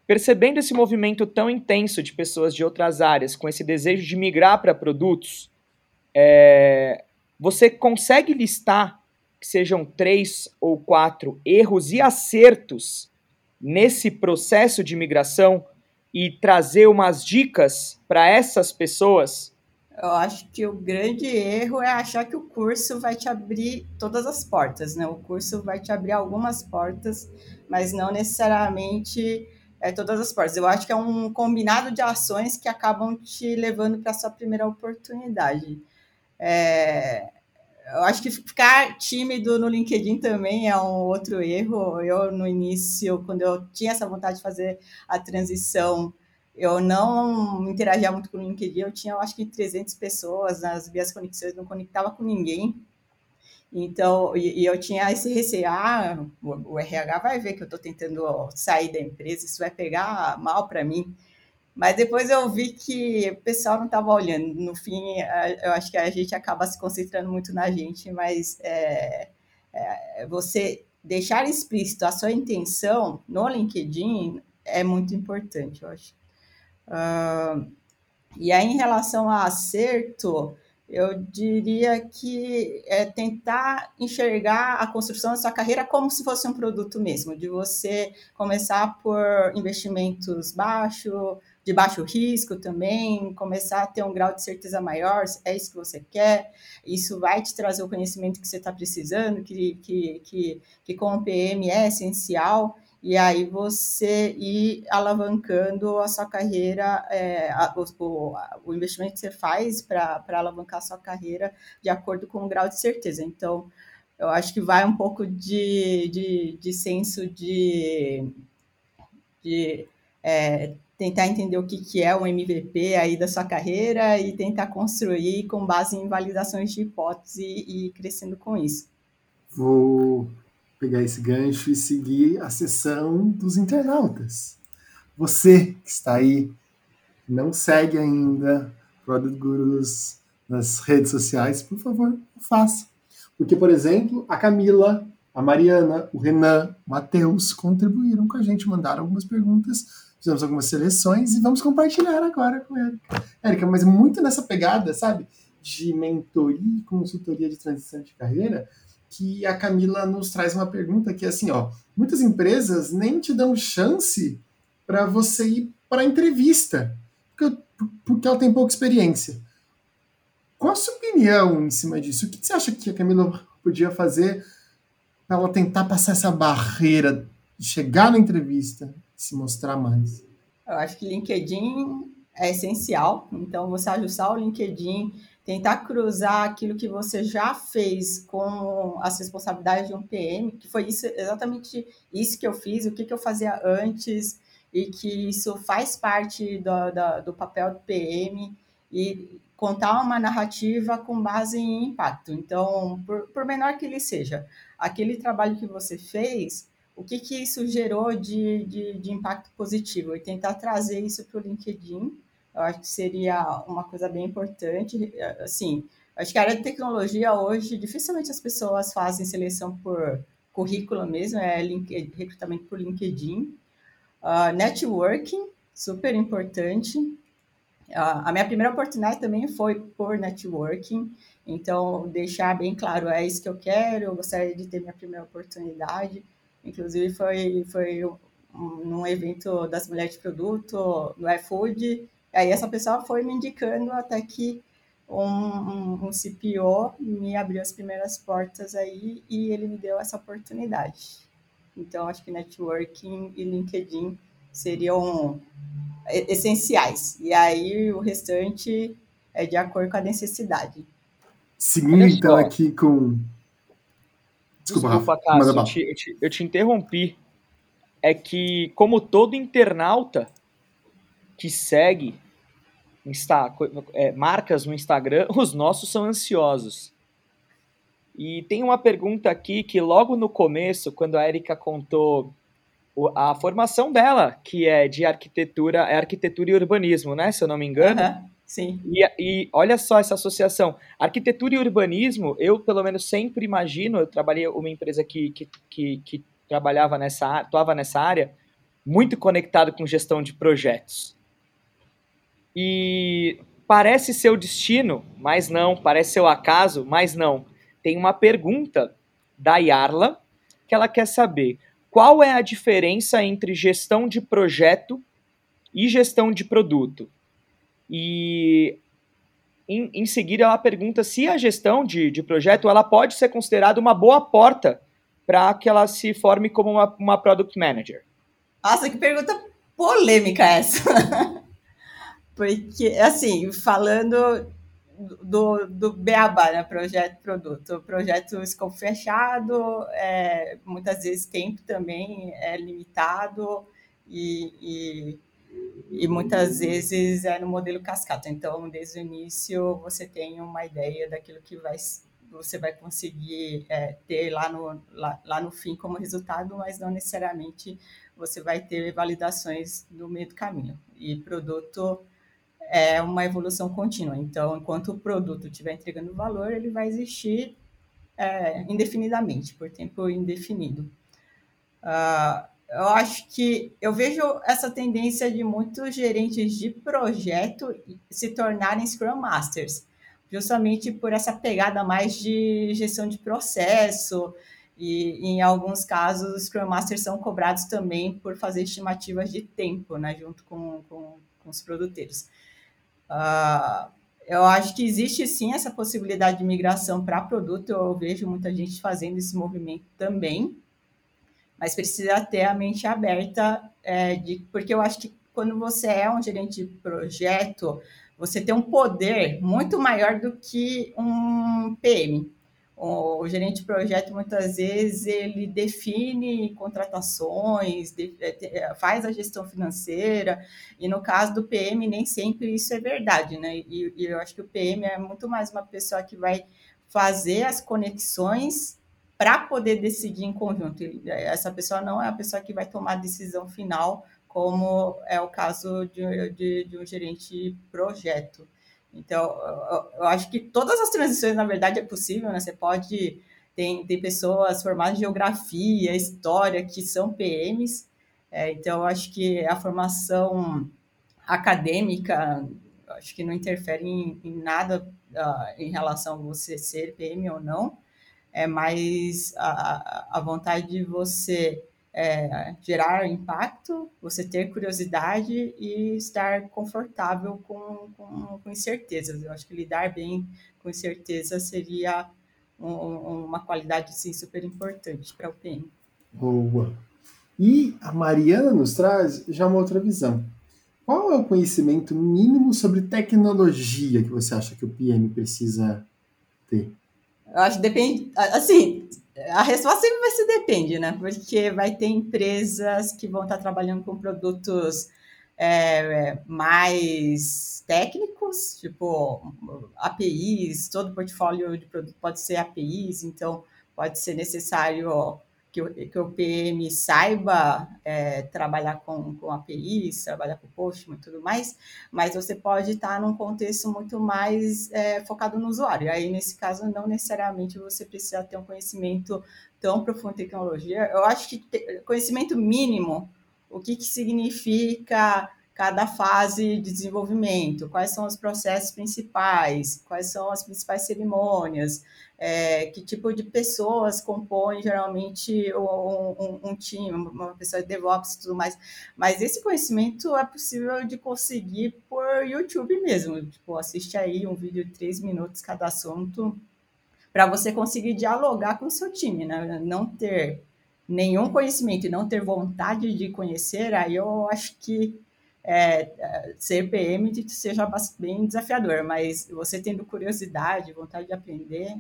Percebendo esse movimento tão intenso de pessoas de outras áreas com esse desejo de migrar para produtos, é, você consegue listar que sejam três ou quatro erros e acertos nesse processo de migração e trazer umas dicas para essas pessoas Eu acho que o grande erro é achar que o curso vai te abrir todas as portas, né? O curso vai te abrir algumas portas, mas não necessariamente é, todas as portas. Eu acho que é um combinado de ações que acabam te levando para a sua primeira oportunidade. É, eu acho que ficar tímido no LinkedIn também é um outro erro. Eu, no início, quando eu tinha essa vontade de fazer a transição eu não interagia muito com o LinkedIn, eu tinha, eu acho que 300 pessoas nas minhas conexões, não conectava com ninguém. Então, e, e eu tinha esse receio, ah, o, o RH vai ver que eu estou tentando sair da empresa, isso vai pegar mal para mim. Mas depois eu vi que o pessoal não estava olhando. No fim, eu acho que a gente acaba se concentrando muito na gente, mas é, é, você deixar explícito a sua intenção no LinkedIn é muito importante, eu acho. Uh, e aí, em relação a acerto, eu diria que é tentar enxergar a construção da sua carreira como se fosse um produto mesmo, de você começar por investimentos baixo, de baixo risco também, começar a ter um grau de certeza maior, é isso que você quer, isso vai te trazer o conhecimento que você está precisando, que, que, que, que com o PM é essencial, e aí você ir alavancando a sua carreira, é, a, o, o, investimento que você faz para alavancar a sua carreira de acordo com o grau de certeza. Então, eu acho que vai um pouco de, de, de senso de, de é, tentar entender o que, que é um MVP aí da sua carreira e tentar construir com base em validações de hipótese e, e crescendo com isso. Vou pegar esse gancho e seguir a sessão dos internautas. Você que está aí, não segue ainda Product Gurus nas redes sociais, por favor, faça. Porque, por exemplo, a Camila, a Mariana, o Renan, o Matheus contribuíram com a gente, mandaram algumas perguntas, fizemos algumas seleções e vamos compartilhar agora com Erika. Érica, mas muito nessa pegada, sabe, de mentoria e consultoria de transição de carreira, que a Camila nos traz uma pergunta que é assim, ó, muitas empresas nem te dão chance para você ir para entrevista, porque, porque ela tem pouca experiência. Qual a sua opinião em cima disso? O que você acha que a Camila podia fazer para ela tentar passar essa barreira de chegar na entrevista e se mostrar mais? Eu acho que LinkedIn é essencial, então você ajustar o LinkedIn tentar cruzar aquilo que você já fez com as responsabilidades de um PM, que foi isso, exatamente isso que eu fiz, o que, que eu fazia antes, e que isso faz parte do, do, do papel do PM, e contar uma narrativa com base em impacto. Então, por, por menor que ele seja, aquele trabalho que você fez, o que, que isso gerou de, de, de impacto positivo, e tentar trazer isso para o LinkedIn, eu acho que seria uma coisa bem importante. Assim, acho que a área de tecnologia hoje, dificilmente as pessoas fazem seleção por currículo mesmo, é recrutamento por LinkedIn. Uh, networking, super importante. Uh, a minha primeira oportunidade também foi por networking, então deixar bem claro, é isso que eu quero, eu gostaria de ter minha primeira oportunidade. Inclusive foi, foi um, num evento das mulheres de produto, no iFood, Aí essa pessoa foi me indicando até que um, um, um CPO me abriu as primeiras portas aí e ele me deu essa oportunidade. Então, acho que networking e LinkedIn seriam essenciais. E aí o restante é de acordo com a necessidade. Seguindo então aqui com. Desculpa, Desculpa Cássio, eu te, eu, te, eu te interrompi. É que, como todo internauta, que segue Insta, é, marcas no Instagram, <laughs> os nossos são ansiosos. E tem uma pergunta aqui que logo no começo, quando a Erika contou a formação dela, que é de arquitetura, é arquitetura e urbanismo, né? Se eu não me engano. Uhum, sim. E, e, olha só essa associação. Arquitetura e urbanismo, eu pelo menos sempre imagino, eu trabalhei uma empresa que, que, que, que trabalhava nessa atuava nessa área, muito conectado com gestão de projetos. E parece ser o destino, mas não. Parece ser o acaso, mas não. Tem uma pergunta da Yarla que ela quer saber qual é a diferença entre gestão de projeto e gestão de produto. E em, em seguida ela pergunta se a gestão de, de projeto ela pode ser considerada uma boa porta para que ela se forme como uma, uma product manager. Nossa, que pergunta polêmica essa. <laughs> Porque, assim, falando do, do Beabá, né? Projeto produto. Projeto escopo fechado, é, muitas vezes tempo também é limitado e, e, e, muitas vezes é no modelo cascata. Então, desde o início, você tem uma ideia daquilo que vai, você vai conseguir é, ter lá no, lá, lá no fim como resultado, mas não necessariamente você vai ter validações no meio do caminho. E produto é uma evolução contínua. Então, enquanto o produto estiver entregando valor, ele vai existir é, indefinidamente, por tempo indefinido. Uh, eu acho que eu vejo essa tendência de muitos gerentes de projeto se tornarem Scrum Masters, justamente por essa pegada mais de gestão de processo, e em alguns casos os Scrum Masters são cobrados também por fazer estimativas de tempo, né, junto com, com, com os produtores. Uh, eu acho que existe sim essa possibilidade de migração para produto, eu vejo muita gente fazendo esse movimento também, mas precisa ter a mente aberta, é, de, porque eu acho que quando você é um gerente de projeto, você tem um poder muito maior do que um PM. O gerente de projeto, muitas vezes, ele define contratações, é, é, faz a gestão financeira, e no caso do PM, nem sempre isso é verdade, né? E, e eu acho que o PM é muito mais uma pessoa que vai fazer as conexões para poder decidir em conjunto. Essa pessoa não é a pessoa que vai tomar a decisão final, como é o caso de, de, de um gerente de projeto. Então, eu, acho que todas as transições, na verdade, é possível, né? Você pode. Tem, tem pessoas formadas em geografia, história, que são PMs. É, então, eu acho que a formação acadêmica, acho que não interfere em, em nada uh, em relação a você ser PM ou não. É mais a, a vontade de você é, gerar impacto, você ter curiosidade e estar confortável com, com, com incertezas. Eu acho que lidar bem com incerteza seria um, uma qualidade sim, super importante para o PM. Boa. E a Mariana nos traz já uma outra visão. Qual é o conhecimento mínimo sobre tecnologia que você acha que o PM precisa ter? Eu acho que depende. Assim, a resposta sempre vai ser depende, né? Porque vai ter empresas que vão estar trabalhando com produtos é, mais técnicos, tipo APIs, todo portfólio de produto pode ser APIs, então pode ser necessário que o, que o PM saiba é, trabalhar com, com APIs, trabalhar com Postman e tudo mais, mas você pode estar num contexto muito mais é, focado no usuário. Aí, nesse caso, não necessariamente você precisa ter um conhecimento tão profundo em tecnologia. Eu acho que conhecimento mínimo, o que, que significa cada fase de desenvolvimento, quais são os processos principais, quais são as principais cerimônias, é, que tipo de pessoas compõem geralmente um, um, um, time, uma pessoa de DevOps e tudo mais. Mas esse conhecimento é possível de conseguir por YouTube mesmo. Tipo, assiste aí um vídeo de três minutos cada assunto para você conseguir dialogar com o seu time, né? Não ter nenhum conhecimento e não ter vontade de conhecer, aí eu acho que é, ser PM seja bem desafiador, mas você tendo curiosidade, vontade de aprender,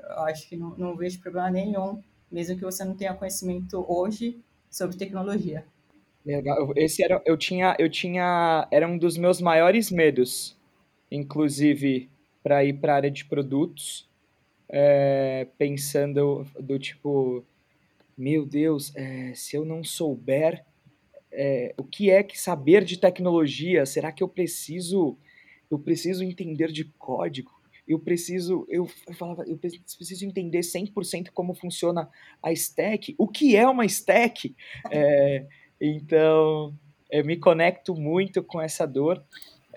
eu acho que não, não vejo problema nenhum, mesmo que você não tenha conhecimento hoje sobre tecnologia. Legal. Esse era, eu tinha, eu tinha, era um dos meus maiores medos, inclusive para ir para a área de produtos, é, pensando do tipo, meu Deus, é, se eu não souber é, o que é que saber de tecnologia? Será que eu preciso eu preciso entender de código? Eu preciso, eu, eu falava, eu preciso entender 100% como funciona a stack. O que é uma stack? É, então, eu me conecto muito com essa dor.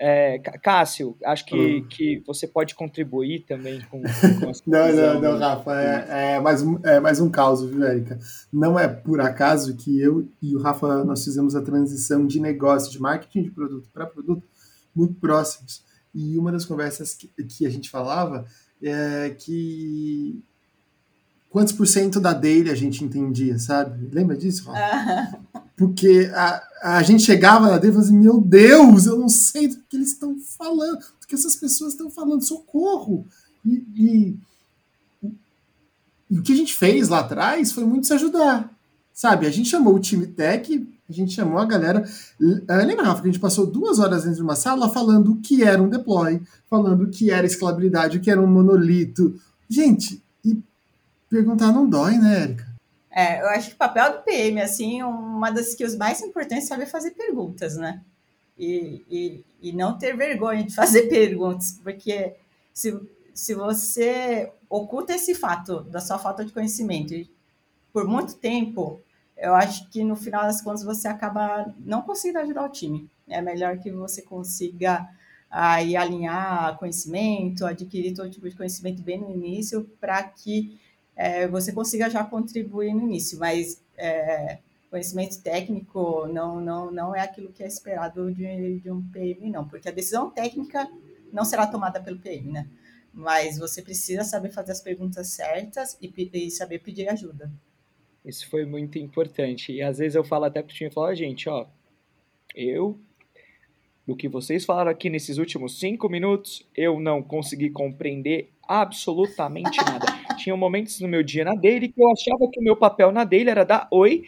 É, Cássio, acho que, uhum. que você pode contribuir também com, com <laughs> Não, não, não, Rafa, é, é, mais um, é mais um caos, viu, Érica? Não é por acaso que eu e o Rafa nós fizemos a transição de negócio, de marketing de produto para produto, muito próximos. e uma das conversas que, que a gente falava é que quantos por cento da daily a gente entendia, sabe? Lembra disso, <laughs> Porque a, a gente chegava na daily e falava assim, meu Deus, eu não sei do que eles estão falando, do que essas pessoas estão falando, socorro! E, e, e, o que a gente fez lá atrás foi muito se ajudar, sabe? A gente chamou o time tech, a gente chamou a galera. Uh, lembra, Rafa, que a gente passou duas horas dentro de uma sala falando o que era um deploy, falando o que era escalabilidade, o que era um monolito. Gente, perguntar não dói, né, Érica? É, eu acho que o papel do PM, assim, uma das skills mais importantes é saber fazer perguntas, né? E, e, e não ter vergonha de fazer <laughs> perguntas, porque se, se você oculta esse fato da sua falta de conhecimento por muito tempo, eu acho que no final das contas você acaba não conseguindo ajudar o time. É melhor que você consiga aí alinhar conhecimento, adquirir todo tipo de conhecimento bem no início, para que é, você consiga já contribuir no início. Mas é, conhecimento técnico não, não, não é aquilo que é esperado de, de um PM, não, porque a decisão técnica não será tomada pelo PM, né? Mas você precisa saber fazer as perguntas certas e, e saber pedir ajuda. Isso foi muito importante. E às vezes eu falo até pro time, eu falo, gente, ó, eu, do que vocês falaram aqui nesses últimos cinco minutos, eu não consegui compreender absolutamente nada. <laughs> Tinha momentos no meu dia na dele que eu achava que o meu papel na dele era dar oi,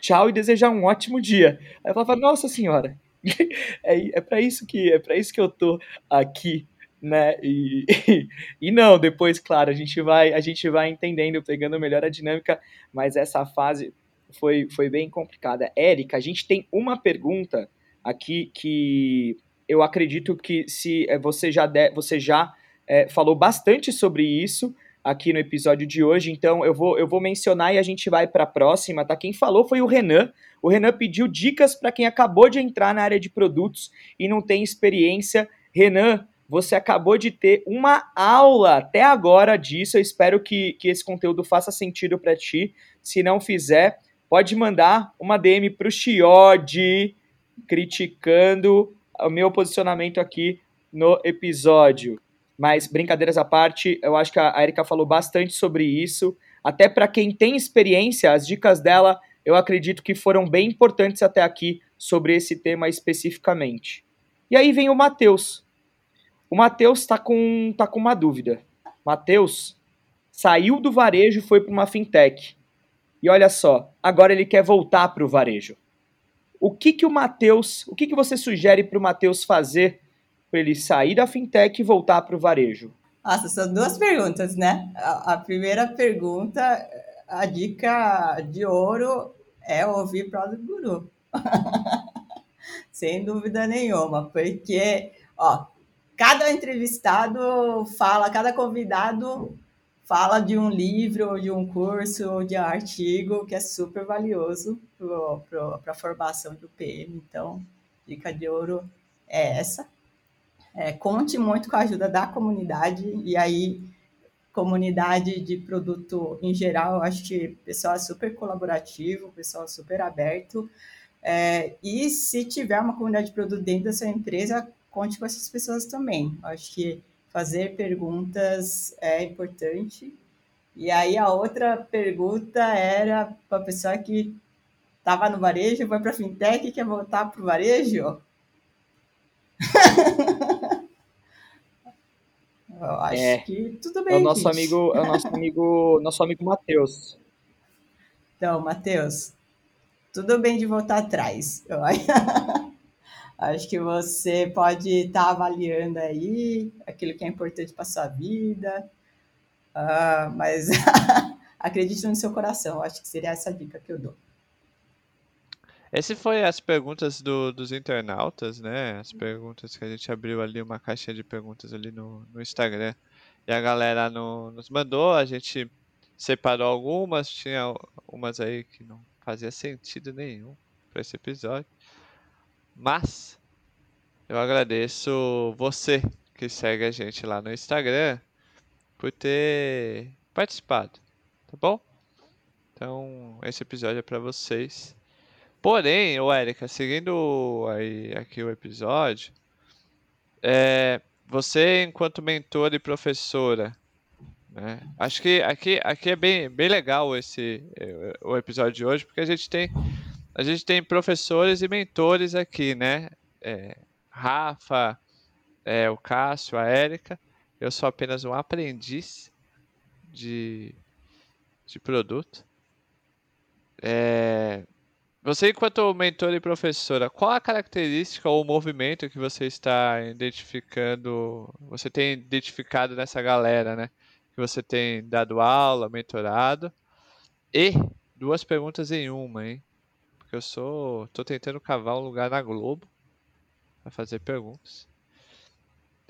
tchau e desejar um ótimo dia. Aí eu falava, nossa senhora, <laughs> é, é para isso que é para isso que eu tô aqui né? E, <laughs> e, não, depois, claro, a gente vai a gente vai entendendo, pegando melhor a dinâmica, mas essa fase foi, foi bem complicada. Érica, a gente tem uma pergunta aqui que eu acredito que se eh, você já você já é, falou bastante sobre isso aqui no episódio de hoje, então eu vou eu vou mencionar e a gente vai para a próxima, tá? Quem falou foi o Renan. O Renan pediu dicas para quem acabou de entrar na área de produtos e não tem experiência. Renan, você acabou de ter uma aula até agora disso. Eu espero que, que esse conteúdo faça sentido para ti. Se não fizer, pode mandar uma DM para o Chiodi criticando o meu posicionamento aqui no episódio. Mas brincadeiras à parte, eu acho que a Erika falou bastante sobre isso. Até para quem tem experiência, as dicas dela eu acredito que foram bem importantes até aqui sobre esse tema especificamente. E aí vem o Matheus. O Matheus está com, tá com uma dúvida. Matheus saiu do varejo e foi para uma fintech. E olha só, agora ele quer voltar para o varejo. O que que o Matheus, o que que você sugere para o Matheus fazer para ele sair da fintech e voltar para o varejo? Nossa, são duas perguntas, né? A, primeira pergunta, a dica de ouro é ouvir Product Guru. <laughs> Sem dúvida nenhuma, porque, ó, cada entrevistado fala, cada convidado fala de um livro, de um curso, ou de um artigo que é super valioso para a formação do PM. Então, dica de ouro é essa. É, conte muito com a ajuda da comunidade, e aí, comunidade de produto em geral, eu acho que o pessoal é super colaborativo, o pessoal é super aberto. É, e se tiver uma comunidade de produto dentro da sua empresa, conte com essas pessoas também. Acho que fazer perguntas é importante. E aí a outra pergunta era para a pessoa que estava no varejo, foi para a fintech e quer voltar para o varejo? <laughs> Eu acho é, que tudo bem. É o nosso amigo, é o nosso <laughs> amigo, nosso amigo Matheus. Então, Matheus, tudo bem de voltar atrás. <laughs> Acho que você pode estar tá avaliando aí aquilo que é importante para sua vida, uh, mas <laughs> acredite no seu coração. Acho que seria essa dica que eu dou. Esse foi as perguntas do, dos internautas, né? As perguntas que a gente abriu ali, uma caixinha de perguntas ali no, no Instagram. E a galera no, nos mandou, a gente separou algumas, tinha umas aí que não fazia sentido nenhum para esse episódio. Mas eu agradeço você que segue a gente lá no Instagram por ter participado, tá bom? Então, esse episódio é para vocês. Porém, o Érica, seguindo aí aqui o episódio, é, você enquanto mentor e professora, né? Acho que aqui, aqui é bem, bem legal esse eh, o episódio de hoje, porque a gente tem a gente tem professores e mentores aqui, né? É, Rafa, é, o Cássio, a Érica. Eu sou apenas um aprendiz de, de produto. É, você, enquanto mentor e professora, qual a característica ou movimento que você está identificando, você tem identificado nessa galera, né? Que você tem dado aula, mentorado. E duas perguntas em uma, hein? Porque eu sou. tô tentando cavar um lugar na Globo para fazer perguntas.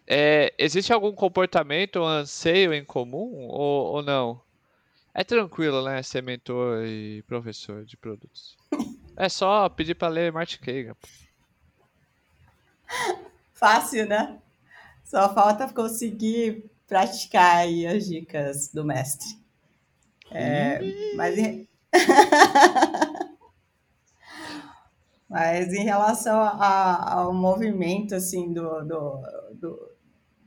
É, existe algum comportamento ou anseio em comum ou, ou não? É tranquilo, né? Ser mentor e professor de produtos. É só pedir para ler Martin Kagan. <laughs> Fácil, né? Só falta conseguir praticar aí as dicas do mestre. É, mas, em... <laughs> mas em relação a, ao movimento assim do, do, do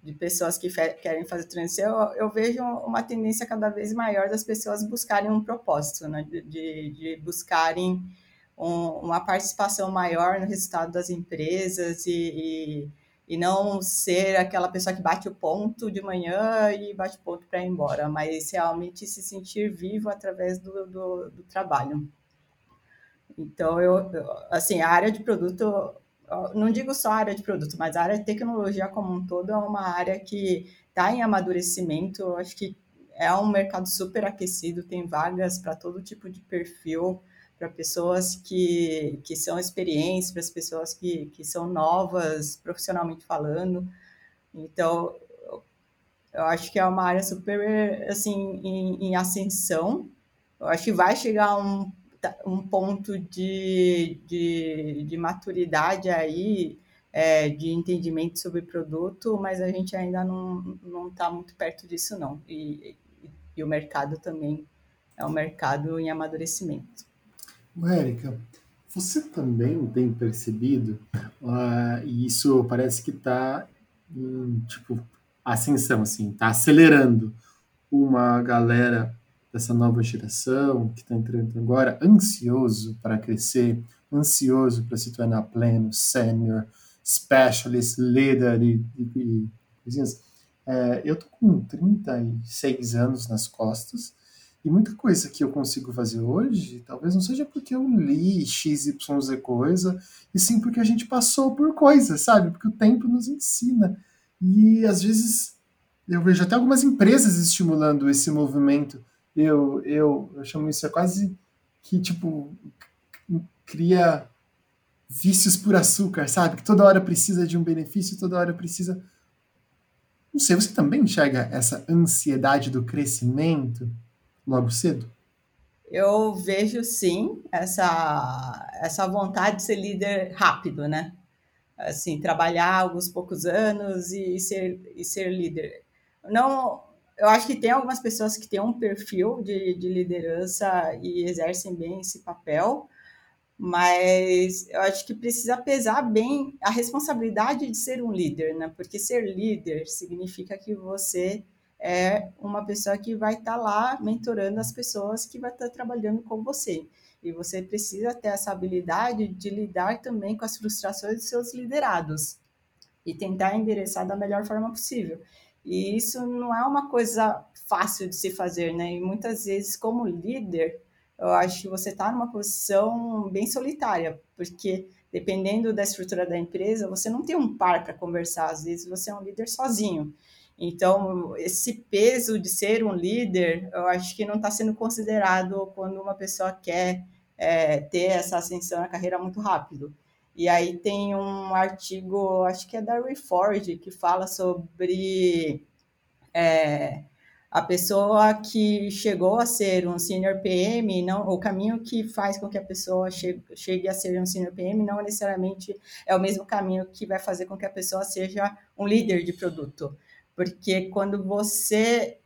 de pessoas que querem fazer transição, eu, eu, vejo uma tendência cada vez maior das pessoas buscarem um propósito, né? de, de buscarem um, uma participação maior no resultado das empresas e, e, e, não ser aquela pessoa que bate o ponto de manhã e bate o ponto para ir embora, mas realmente se sentir vivo através do, do, do trabalho. Então, eu, assim, a área de produto não digo só a área de produto, mas a área de tecnologia como um todo é uma área que está em amadurecimento. Acho que é um mercado super aquecido, tem vagas para todo tipo de perfil, para pessoas que, que são experientes, para as pessoas que, que são novas profissionalmente falando. Então, eu acho que é uma área super assim em, em ascensão. Eu acho que vai chegar um um ponto de, de, de maturidade aí, é, de entendimento sobre produto, mas a gente ainda não está muito perto disso, não. E, e, e, o mercado também é um mercado em amadurecimento. Érica, você também tem percebido, uh, e isso parece que está em, tipo, ascensão, assim, está acelerando uma galera dessa nova geração que está entrando agora, ansioso para crescer, ansioso para se tornar pleno, sênior, specialist, leader e, e, e coisinhas. É, eu tô com 36 anos nas costas e muita coisa que eu consigo fazer hoje, talvez não seja porque eu li XYZ coisa, e sim porque a gente passou por coisas, sabe? Porque o tempo nos ensina. E às vezes eu vejo até algumas empresas estimulando esse movimento eu, eu, eu chamo isso é quase que, tipo, cria vícios por açúcar, sabe? Que toda hora precisa de um benefício, toda hora precisa. Não sei, você também enxerga essa ansiedade do crescimento logo cedo? Eu vejo sim essa, essa vontade de ser líder rápido, né? Assim, trabalhar alguns poucos anos e ser, e ser líder. Não, eu acho que tem algumas pessoas que têm um perfil de, de liderança e exercem bem esse papel, mas eu acho que precisa pesar bem a responsabilidade de ser um líder, né? Porque ser líder significa que você é uma pessoa que vai estar tá lá mentorando as pessoas que vai estar tá trabalhando com você. E você precisa ter essa habilidade de lidar também com as frustrações dos seus liderados e tentar endereçar da melhor forma possível. E isso não é uma coisa fácil de se fazer, né? E muitas vezes, como líder, eu acho que você está numa posição bem solitária, porque dependendo da estrutura da empresa, você não tem um par para conversar, às vezes você é um líder sozinho. Então, esse peso de ser um líder, eu acho que não está sendo considerado quando uma pessoa quer é, ter essa ascensão na carreira muito rápido. E aí tem um artigo, acho que é da Reforge, que fala sobre é, a pessoa que chegou a ser um senior PM, não, o caminho que faz com que a pessoa chegue, chegue a ser um senior PM não necessariamente é o mesmo caminho que vai fazer com que a pessoa seja um líder de produto. Porque quando você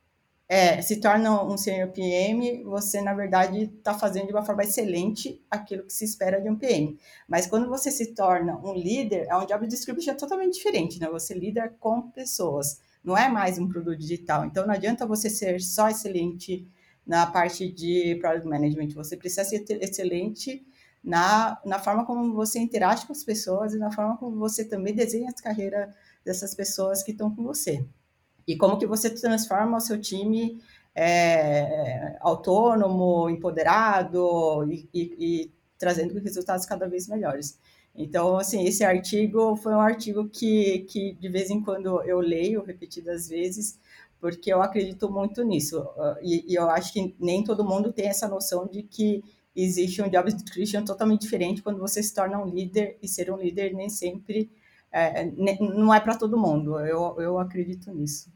é, se torna um senior PM, você, na verdade, está fazendo de uma forma excelente aquilo que se espera de um PM. Mas quando você se torna um líder, é um job description totalmente diferente, né? Você lida com pessoas, não é mais um produto digital. Então, não adianta você ser só excelente na parte de product management, você precisa ser excelente na, na forma como você interage com as pessoas e na forma como você também desenha a carreira dessas pessoas que estão com você e como que você transforma o seu time é, autônomo, empoderado e, e, e, trazendo resultados cada vez melhores. Então, assim, esse artigo foi um artigo que, que de vez em quando eu leio repetidas vezes, porque eu acredito muito nisso. E, e eu acho que nem todo mundo tem essa noção de que existe um job description totalmente diferente quando você se torna um líder, e ser um líder nem sempre é, não é para todo mundo. Eu, eu acredito nisso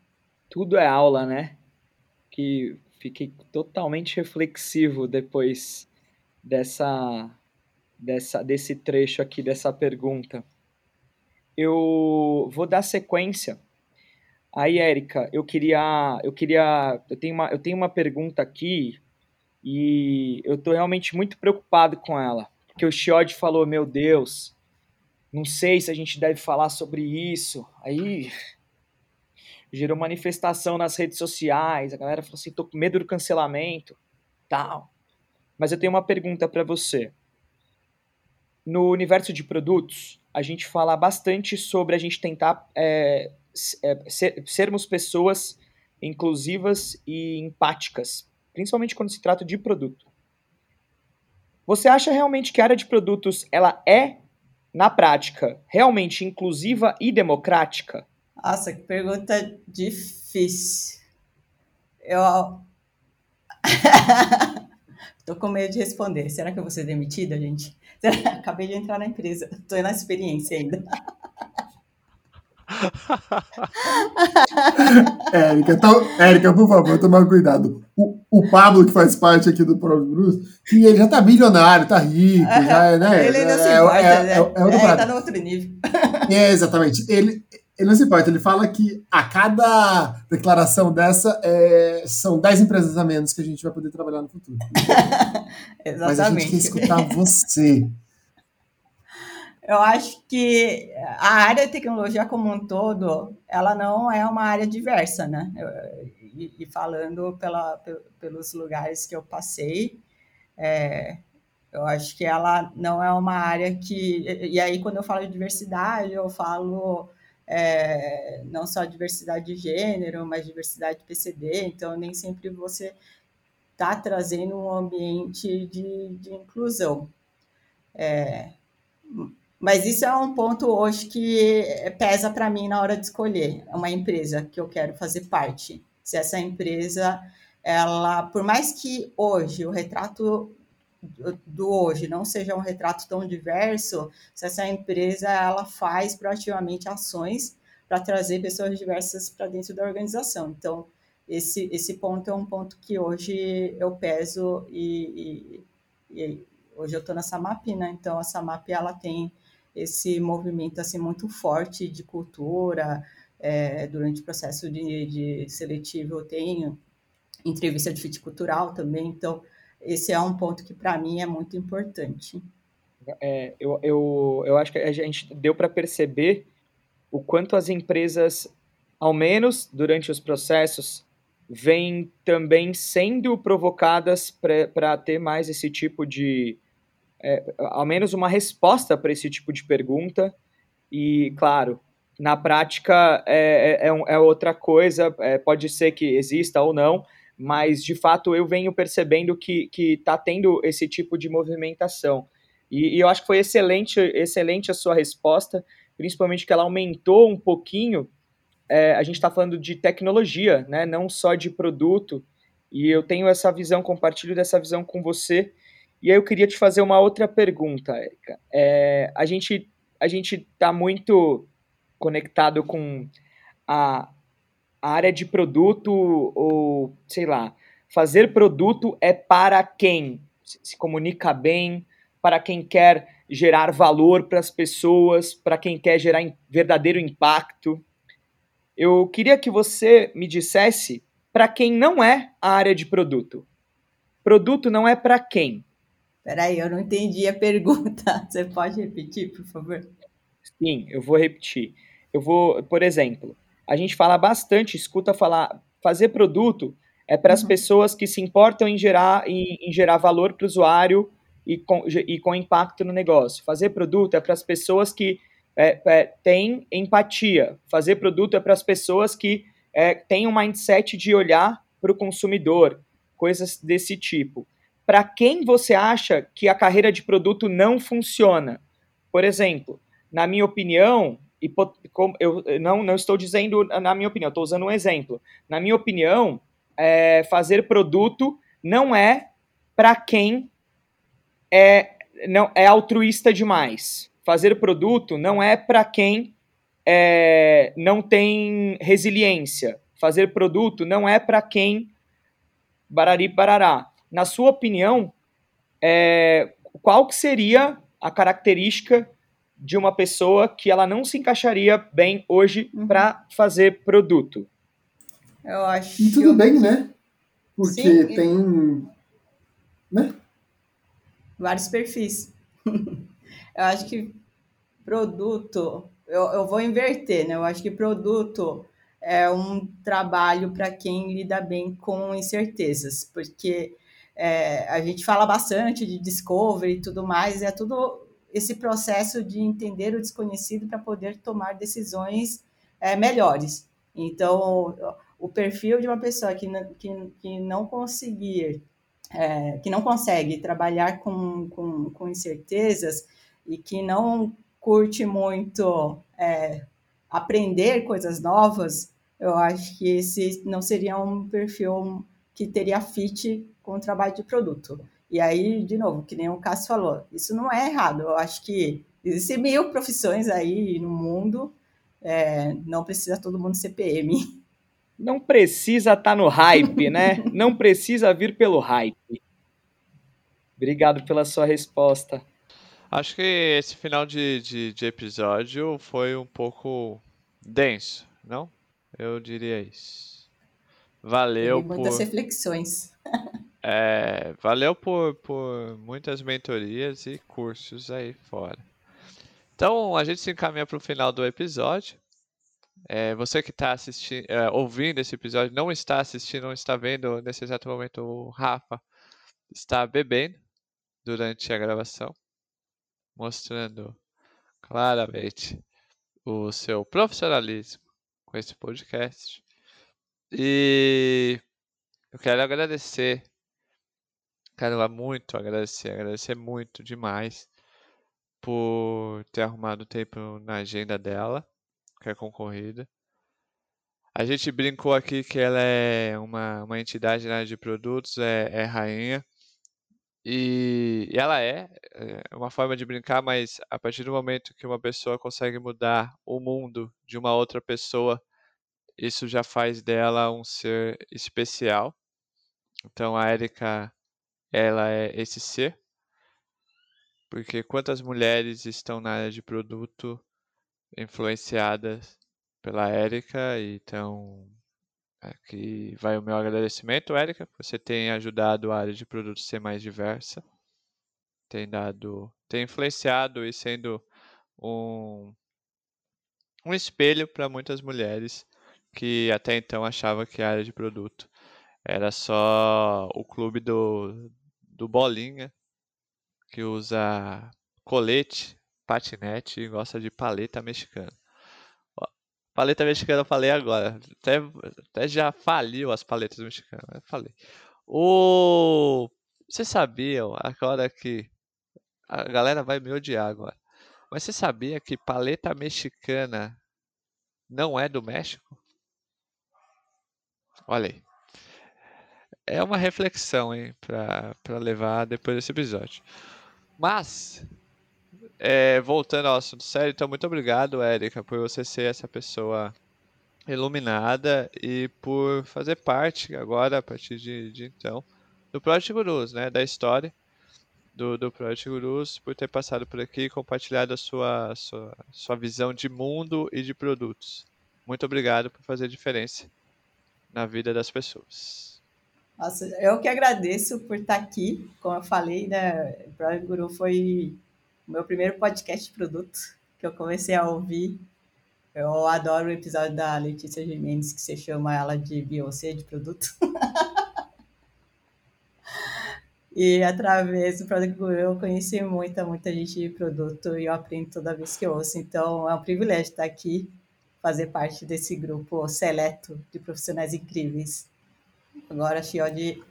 tudo é aula, né? Que fiquei totalmente reflexivo depois dessa, dessa desse trecho aqui dessa pergunta. Eu vou dar sequência. Aí, Érica, eu queria, eu queria, eu tenho uma, eu tenho uma pergunta aqui e eu estou realmente muito preocupado com ela, porque o Chiod falou, meu Deus, não sei se a gente deve falar sobre isso. Aí gerou manifestação nas redes sociais, a galera falou assim, tô com medo do cancelamento, tal. Mas eu tenho uma pergunta para você. No universo de produtos, a gente fala bastante sobre a gente tentar é, é, ser, sermos pessoas inclusivas e empáticas, principalmente quando se trata de produto. Você acha realmente que a área de produtos ela é, na prática, realmente inclusiva e democrática? Nossa, que pergunta difícil. Eu. <laughs> Tô com medo de responder. Será que eu vou ser demitida, gente? Acabei de entrar na empresa. <laughs> Tô na experiência ainda. <laughs> Érica, então, Érica, por favor, tomar cuidado. O, o Pablo, que faz parte aqui do Pro Bruce, que ele já tá bilionário, tá rico, já, é, né? Ele não se é, importa, é, né? É, é, é, é, tá no outro nível. É, exatamente. Ele, ele não se importa, ele fala que a cada declaração dessa é, são 10 empresas a menos que a gente vai poder trabalhar no futuro. <laughs> Exatamente. Mas a gente quer escutar você. Eu acho que a área de tecnologia como um todo, ela não é uma área diversa, né? E, e falando pela, pelos lugares que eu passei, é, eu acho que ela não é uma área que. E aí, quando eu falo de diversidade, eu falo é, não só diversidade de gênero, mas diversidade de PCD, então nem sempre você está trazendo um ambiente de, de inclusão. É, mas isso é um ponto hoje que pesa para mim na hora de escolher uma empresa que eu quero fazer parte. Se essa empresa, ela, por mais que hoje o retrato do hoje não seja um retrato tão diverso, se essa empresa ela faz proativamente ações para trazer pessoas diversas para dentro da organização. Então, esse, esse ponto é um ponto que hoje eu peso e, e, e hoje eu estou na SAMAP, né? Então, a SAMAP, ela tem esse movimento, assim, muito forte de cultura, é, durante o processo de, de seletivo eu tenho entrevista de fit cultural também, então esse é um ponto que para mim é muito importante. É, eu, eu, eu acho que a gente deu para perceber o quanto as empresas, ao menos durante os processos, vêm também sendo provocadas para ter mais esse tipo de. É, ao menos uma resposta para esse tipo de pergunta. E, claro, na prática é, é, é, é outra coisa, é, pode ser que exista ou não, mas de fato eu venho percebendo que está tendo esse tipo de movimentação. E, e, eu acho que foi excelente, excelente a sua resposta, principalmente que ela aumentou um pouquinho. É, a gente está falando de tecnologia, né? não só de produto. E eu tenho essa visão, compartilho dessa visão com você. E aí eu queria te fazer uma outra pergunta, Érica. É, a gente a gente está muito conectado com a, a área de produto ou, sei lá, fazer produto é para quem se comunica bem, para quem quer gerar valor para as pessoas, para quem quer gerar verdadeiro impacto. Eu queria que você me dissesse para quem não é a área de produto. Produto não é para quem. Peraí, eu não entendi a pergunta. <laughs> Você pode repetir, por favor? Sim, eu vou repetir. Eu vou, por exemplo, a gente fala bastante, escuta falar, fazer produto é para as uhum. pessoas que se importam em gerar, em, em gerar valor para o usuário e com, e com impacto no negócio. Fazer produto é para as pessoas que é, é, têm empatia. Fazer produto é para as pessoas que é, têm um mindset de olhar para o consumidor, coisas desse tipo. Para quem você acha que a carreira de produto não funciona? Por exemplo, na minha opinião, eu não, não estou dizendo na minha opinião, estou usando um exemplo. Na minha opinião, é, fazer produto não é para quem é, não, é altruísta demais. Fazer produto não é para quem é, não tem resiliência. Fazer produto não é para quem barari barará. Na sua opinião, é, qual que seria a característica de uma pessoa que ela não se encaixaria bem hoje uhum. para fazer produto. Eu acho. E tudo bem, né? Porque Sim, tem. Né? Vários perfis. <laughs> eu acho que produto. Eu, eu vou inverter, né? Eu acho que produto é um trabalho para quem lida bem com incertezas, porque é, a gente fala bastante de discovery e tudo mais, é tudo esse processo de entender o desconhecido para poder tomar decisões é, melhores. Então, o perfil de uma pessoa que, que, que não conseguir, é, que não consegue trabalhar com, com, com, incertezas e que não curte muito é, aprender coisas novas, eu acho que esse não seria um perfil que teria fit com o trabalho de produto. E aí, de novo, que nem o Cássio falou, isso não é errado. Eu acho que existem mil profissões aí no mundo, é, não precisa todo mundo ser PM. Não precisa estar tá no hype, né? <laughs> não precisa vir pelo hype. Obrigado pela sua resposta. Acho que esse final de, de, de episódio foi um pouco denso, não? Eu diria isso. Valeu Teve muitas por... reflexões. <laughs> É, valeu por, por muitas mentorias e cursos aí fora. Então a gente se encaminha para o final do episódio. É, você que está assistindo, é, ouvindo esse episódio, não está assistindo, não está vendo nesse exato momento o Rafa está bebendo durante a gravação, mostrando claramente o seu profissionalismo com esse podcast. E eu quero agradecer Quero muito agradecer, agradecer muito demais por ter arrumado tempo na agenda dela, que é concorrida. A gente brincou aqui que ela é uma, uma entidade na área de produtos, é, é rainha. E, e, ela é, é uma forma de brincar, mas a partir do momento que uma pessoa consegue mudar o mundo de uma outra pessoa, isso já faz dela um ser especial. Então a Erika ela é esse ser, porque quantas mulheres estão na área de produto influenciadas pela Érica, então aqui vai o meu agradecimento, Érica, você tem ajudado a área de produto ser mais diversa, tem dado, tem influenciado e sendo um, um espelho para muitas mulheres que até então achavam que a área de produto era só o clube do, do Bolinha, que usa colete, patinete e gosta de paleta mexicana. paleta mexicana eu falei agora. Até, até já faliu as paletas mexicanas. Eu falei. O... Vocês sabiam, agora que. A galera vai me odiar agora. Mas você sabia que paleta mexicana não é do México? Olha aí é uma reflexão, hein, para levar depois desse episódio. Mas, é, voltando ao assunto sério, então muito obrigado, Érica, por você ser essa pessoa iluminada e por fazer parte agora, a partir de, de então, do Project Gurus, né, da história do, do Project Gurus, por ter passado por aqui e compartilhado a sua, sua, sua visão de mundo e de produtos. Muito obrigado por fazer diferença na vida das pessoas. Nossa, eu que agradeço por estar aqui. Como eu falei, né, Product Guru foi o meu primeiro podcast de produto que eu comecei a ouvir. Eu adoro o episódio da Letícia Jimenez, que você chama ela de Beyoncé de produto. <laughs> E através do Product Guru eu conheci muita, muita gente de produto e eu aprendo toda vez que eu ouço. Então é um privilégio estar aqui, fazer parte desse grupo seleto de profissionais incríveis. Agora, Chiode,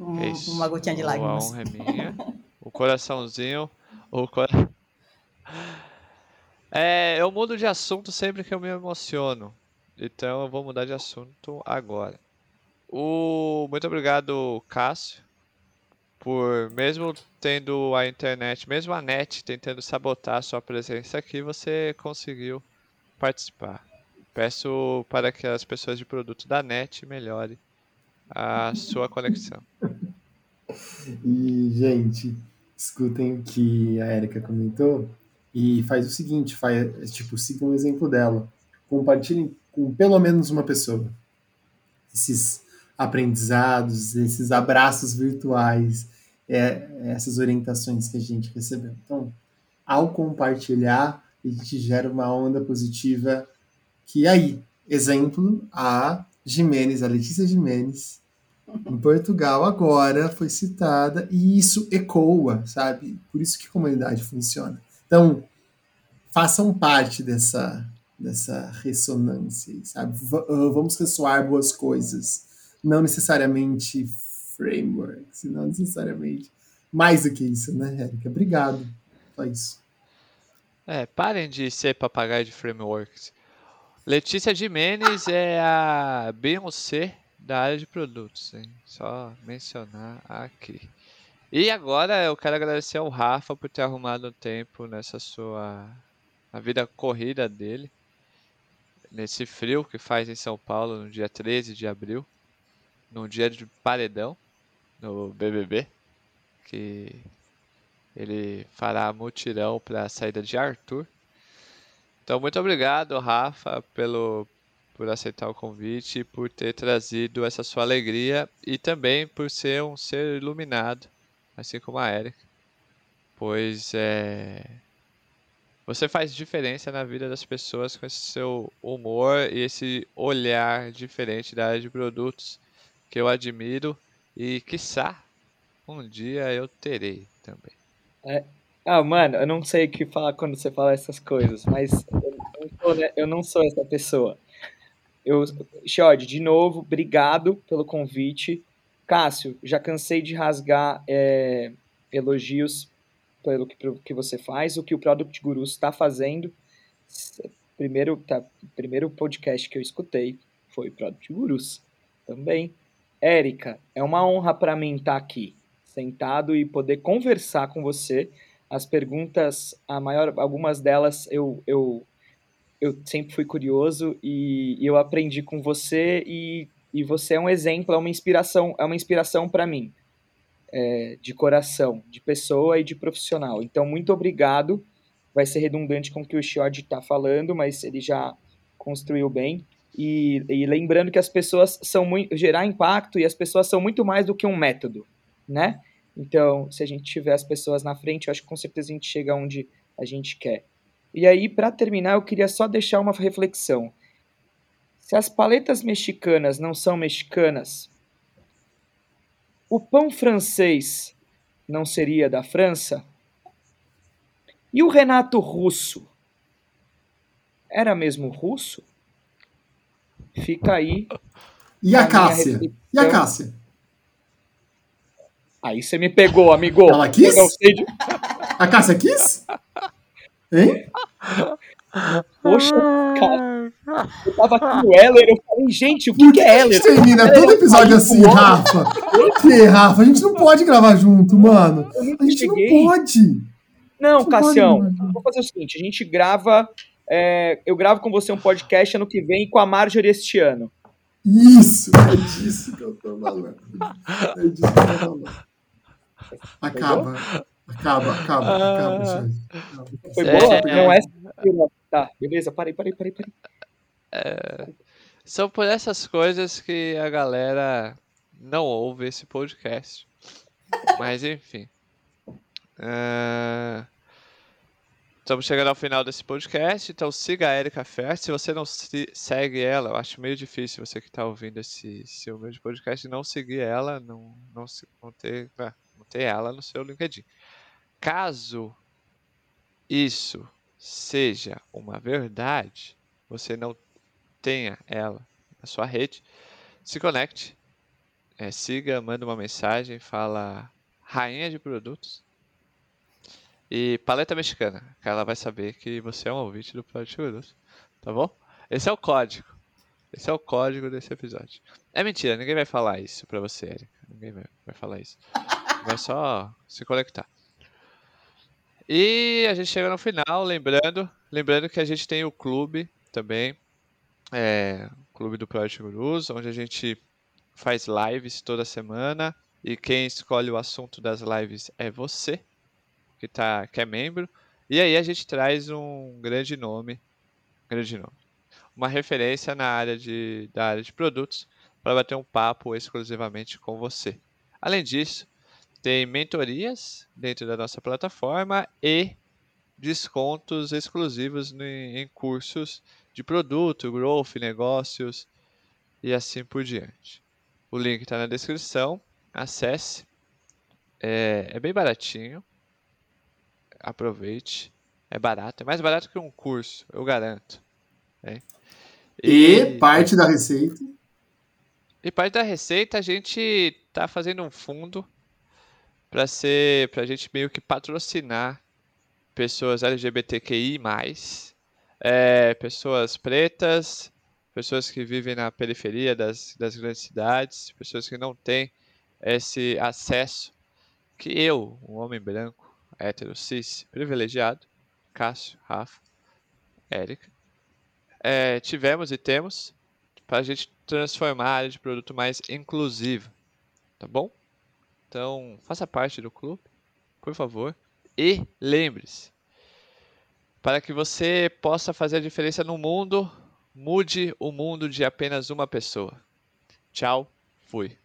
um, Isso. uma gotinha de lágrimas. A honra é minha. <laughs> o coraçãozinho. O cora... É, eu mudo de assunto sempre que eu me emociono. Então eu vou mudar de assunto agora. O... Muito obrigado, Cássio, por mesmo tendo a internet, mesmo a net tentando sabotar a sua presença aqui, você conseguiu participar. Peço para que as pessoas de produto da net melhore a sua conexão. E, gente, escutem o que a Erika comentou e faz o seguinte, faz, tipo, sigam o exemplo dela. Compartilhem com pelo menos uma pessoa esses aprendizados, esses abraços virtuais, é, essas orientações que a gente recebeu. Então, ao compartilhar, a gente gera uma onda positiva que aí, exemplo, a Jimenez, a Letícia Jimenez, em Portugal agora foi citada e isso ecoa, sabe? Por isso que comunidade funciona. Então, façam parte dessa dessa ressonância, sabe? V vamos ressoar boas coisas, não necessariamente frameworks, não necessariamente mais do que isso, né, Érica? Obrigado. Só isso. É, parem de ser papagaio de frameworks. Letícia Jimenez é a Beyoncé da área de produtos, hein? Só mencionar aqui. E agora eu quero agradecer ao Rafa por ter arrumado um tempo nessa sua na vida corrida dele, nesse frio que faz em São Paulo no dia 13 de abril, num dia de paredão no BBB, que ele fará mutirão para a saída de Arthur. Então, muito obrigado, Rafa, pelo por aceitar o convite por ter trazido essa sua alegria e também por ser um ser iluminado, assim como a Erika, pois é, você faz diferença na vida das pessoas com esse seu humor e esse olhar diferente da área de produtos que eu admiro e, quiçá, um dia eu terei também. É. Ah, mano, eu não sei o que falar quando você fala essas coisas, mas eu não sou, né, eu não sou essa pessoa. Eu, Xode, de novo, obrigado pelo convite. Cássio, já cansei de rasgar é, elogios pelo que, pelo que você faz, o que o Product Guru está fazendo. Primeiro, tá, primeiro podcast que eu escutei foi Product Gurus também. Érica, é uma honra para mim estar aqui, sentado e poder conversar com você. As perguntas, a maior, algumas delas eu, eu eu sempre fui curioso e, e eu aprendi com você e, e você é um exemplo, é uma inspiração, é uma inspiração para mim, é, de coração, de pessoa e de profissional. Então, muito obrigado. Vai ser redundante com o que o Shod está falando, mas ele já construiu bem. E, e, lembrando que as pessoas são muito gerar impacto e as pessoas são muito mais do que um método, né? Então, se a gente tiver as pessoas na frente, eu acho que com certeza a gente chega onde a gente quer. E aí, para terminar, eu queria só deixar uma reflexão. Se as paletas mexicanas não são mexicanas, o pão francês não seria da França? E o Renato Russo? Era mesmo russo? Fica aí. E a Cássia? E a Cássia? Aí você me pegou, amigo. Ela quis? De... A Cássia quis? Hein? Poxa, cara. Eu tava aqui no Heller, eu falei, gente, o que, que, é a Heller? gente termina todo episódio assim, Rafa? Por que, Rafa? A gente não pode gravar junto, mano. A gente cheguei. não pode. Não, Não Cassião, pode, vou fazer o seguinte: a gente grava. é, eu gravo com você um podcast ano que vem e com a Marjorie este ano. Isso, é disso que eu tô falando. É disso que eu tô falando. Acaba. Acaba, acaba, acaba, gente. Foi É, boa? é. Não é. Tá, beleza, parei, parei, parei, parei. São por essas coisas que a galera não ouve esse podcast. Mas enfim. Uh... Estamos chegando ao final desse podcast, então siga a Erika Fer. Se você não se segue ela, eu acho meio difícil você que está ouvindo esse seu meu podcast não seguir ela, não, não, não, ter, ah, ter ela no seu LinkedIn. Caso isso seja uma verdade, você não tenha ela na sua rede, se conecte, é, siga, manda uma mensagem, fala rainha de produtos e paleta mexicana, que ela vai saber que você é um ouvinte do Product Gurus, tá bom? Esse é o código. Esse é o código desse episódio. É mentira, ninguém vai falar isso pra você, Erika. Ninguém vai falar isso. Vai só se conectar. E a gente chega no final, lembrando, lembrando que a gente tem o clube também, é, o clube do Project Gurus, onde a gente faz lives toda semana e quem escolhe o assunto das lives é você, que, tá, que é membro. E aí a gente traz um grande nome, grande nome, uma referência na área de, da área de produtos para bater um papo exclusivamente com você. Além disso, tem mentorias dentro da nossa plataforma e descontos exclusivos em cursos de produto, growth, negócios e assim por diante. O link está na descrição, acesse. É, é, bem baratinho. Aproveite. É barato, é mais barato que um curso, eu garanto. Né? E, e parte da receita. E parte da receita a gente está fazendo um fundo para ser para a gente meio que patrocinar pessoas LGBTQI+, é, pessoas pretas, pessoas que vivem na periferia das, das grandes cidades, pessoas que não têm esse acesso que eu, um homem branco, hétero, cis, privilegiado, Cássio, Rafa, Érica, é, tivemos e temos para a gente transformar a área de produto mais inclusiva, tá bom? Então, faça parte do clube, por favor. E lembre-se, para que você possa fazer a diferença no mundo, mude o mundo de apenas uma pessoa. Tchau, fui.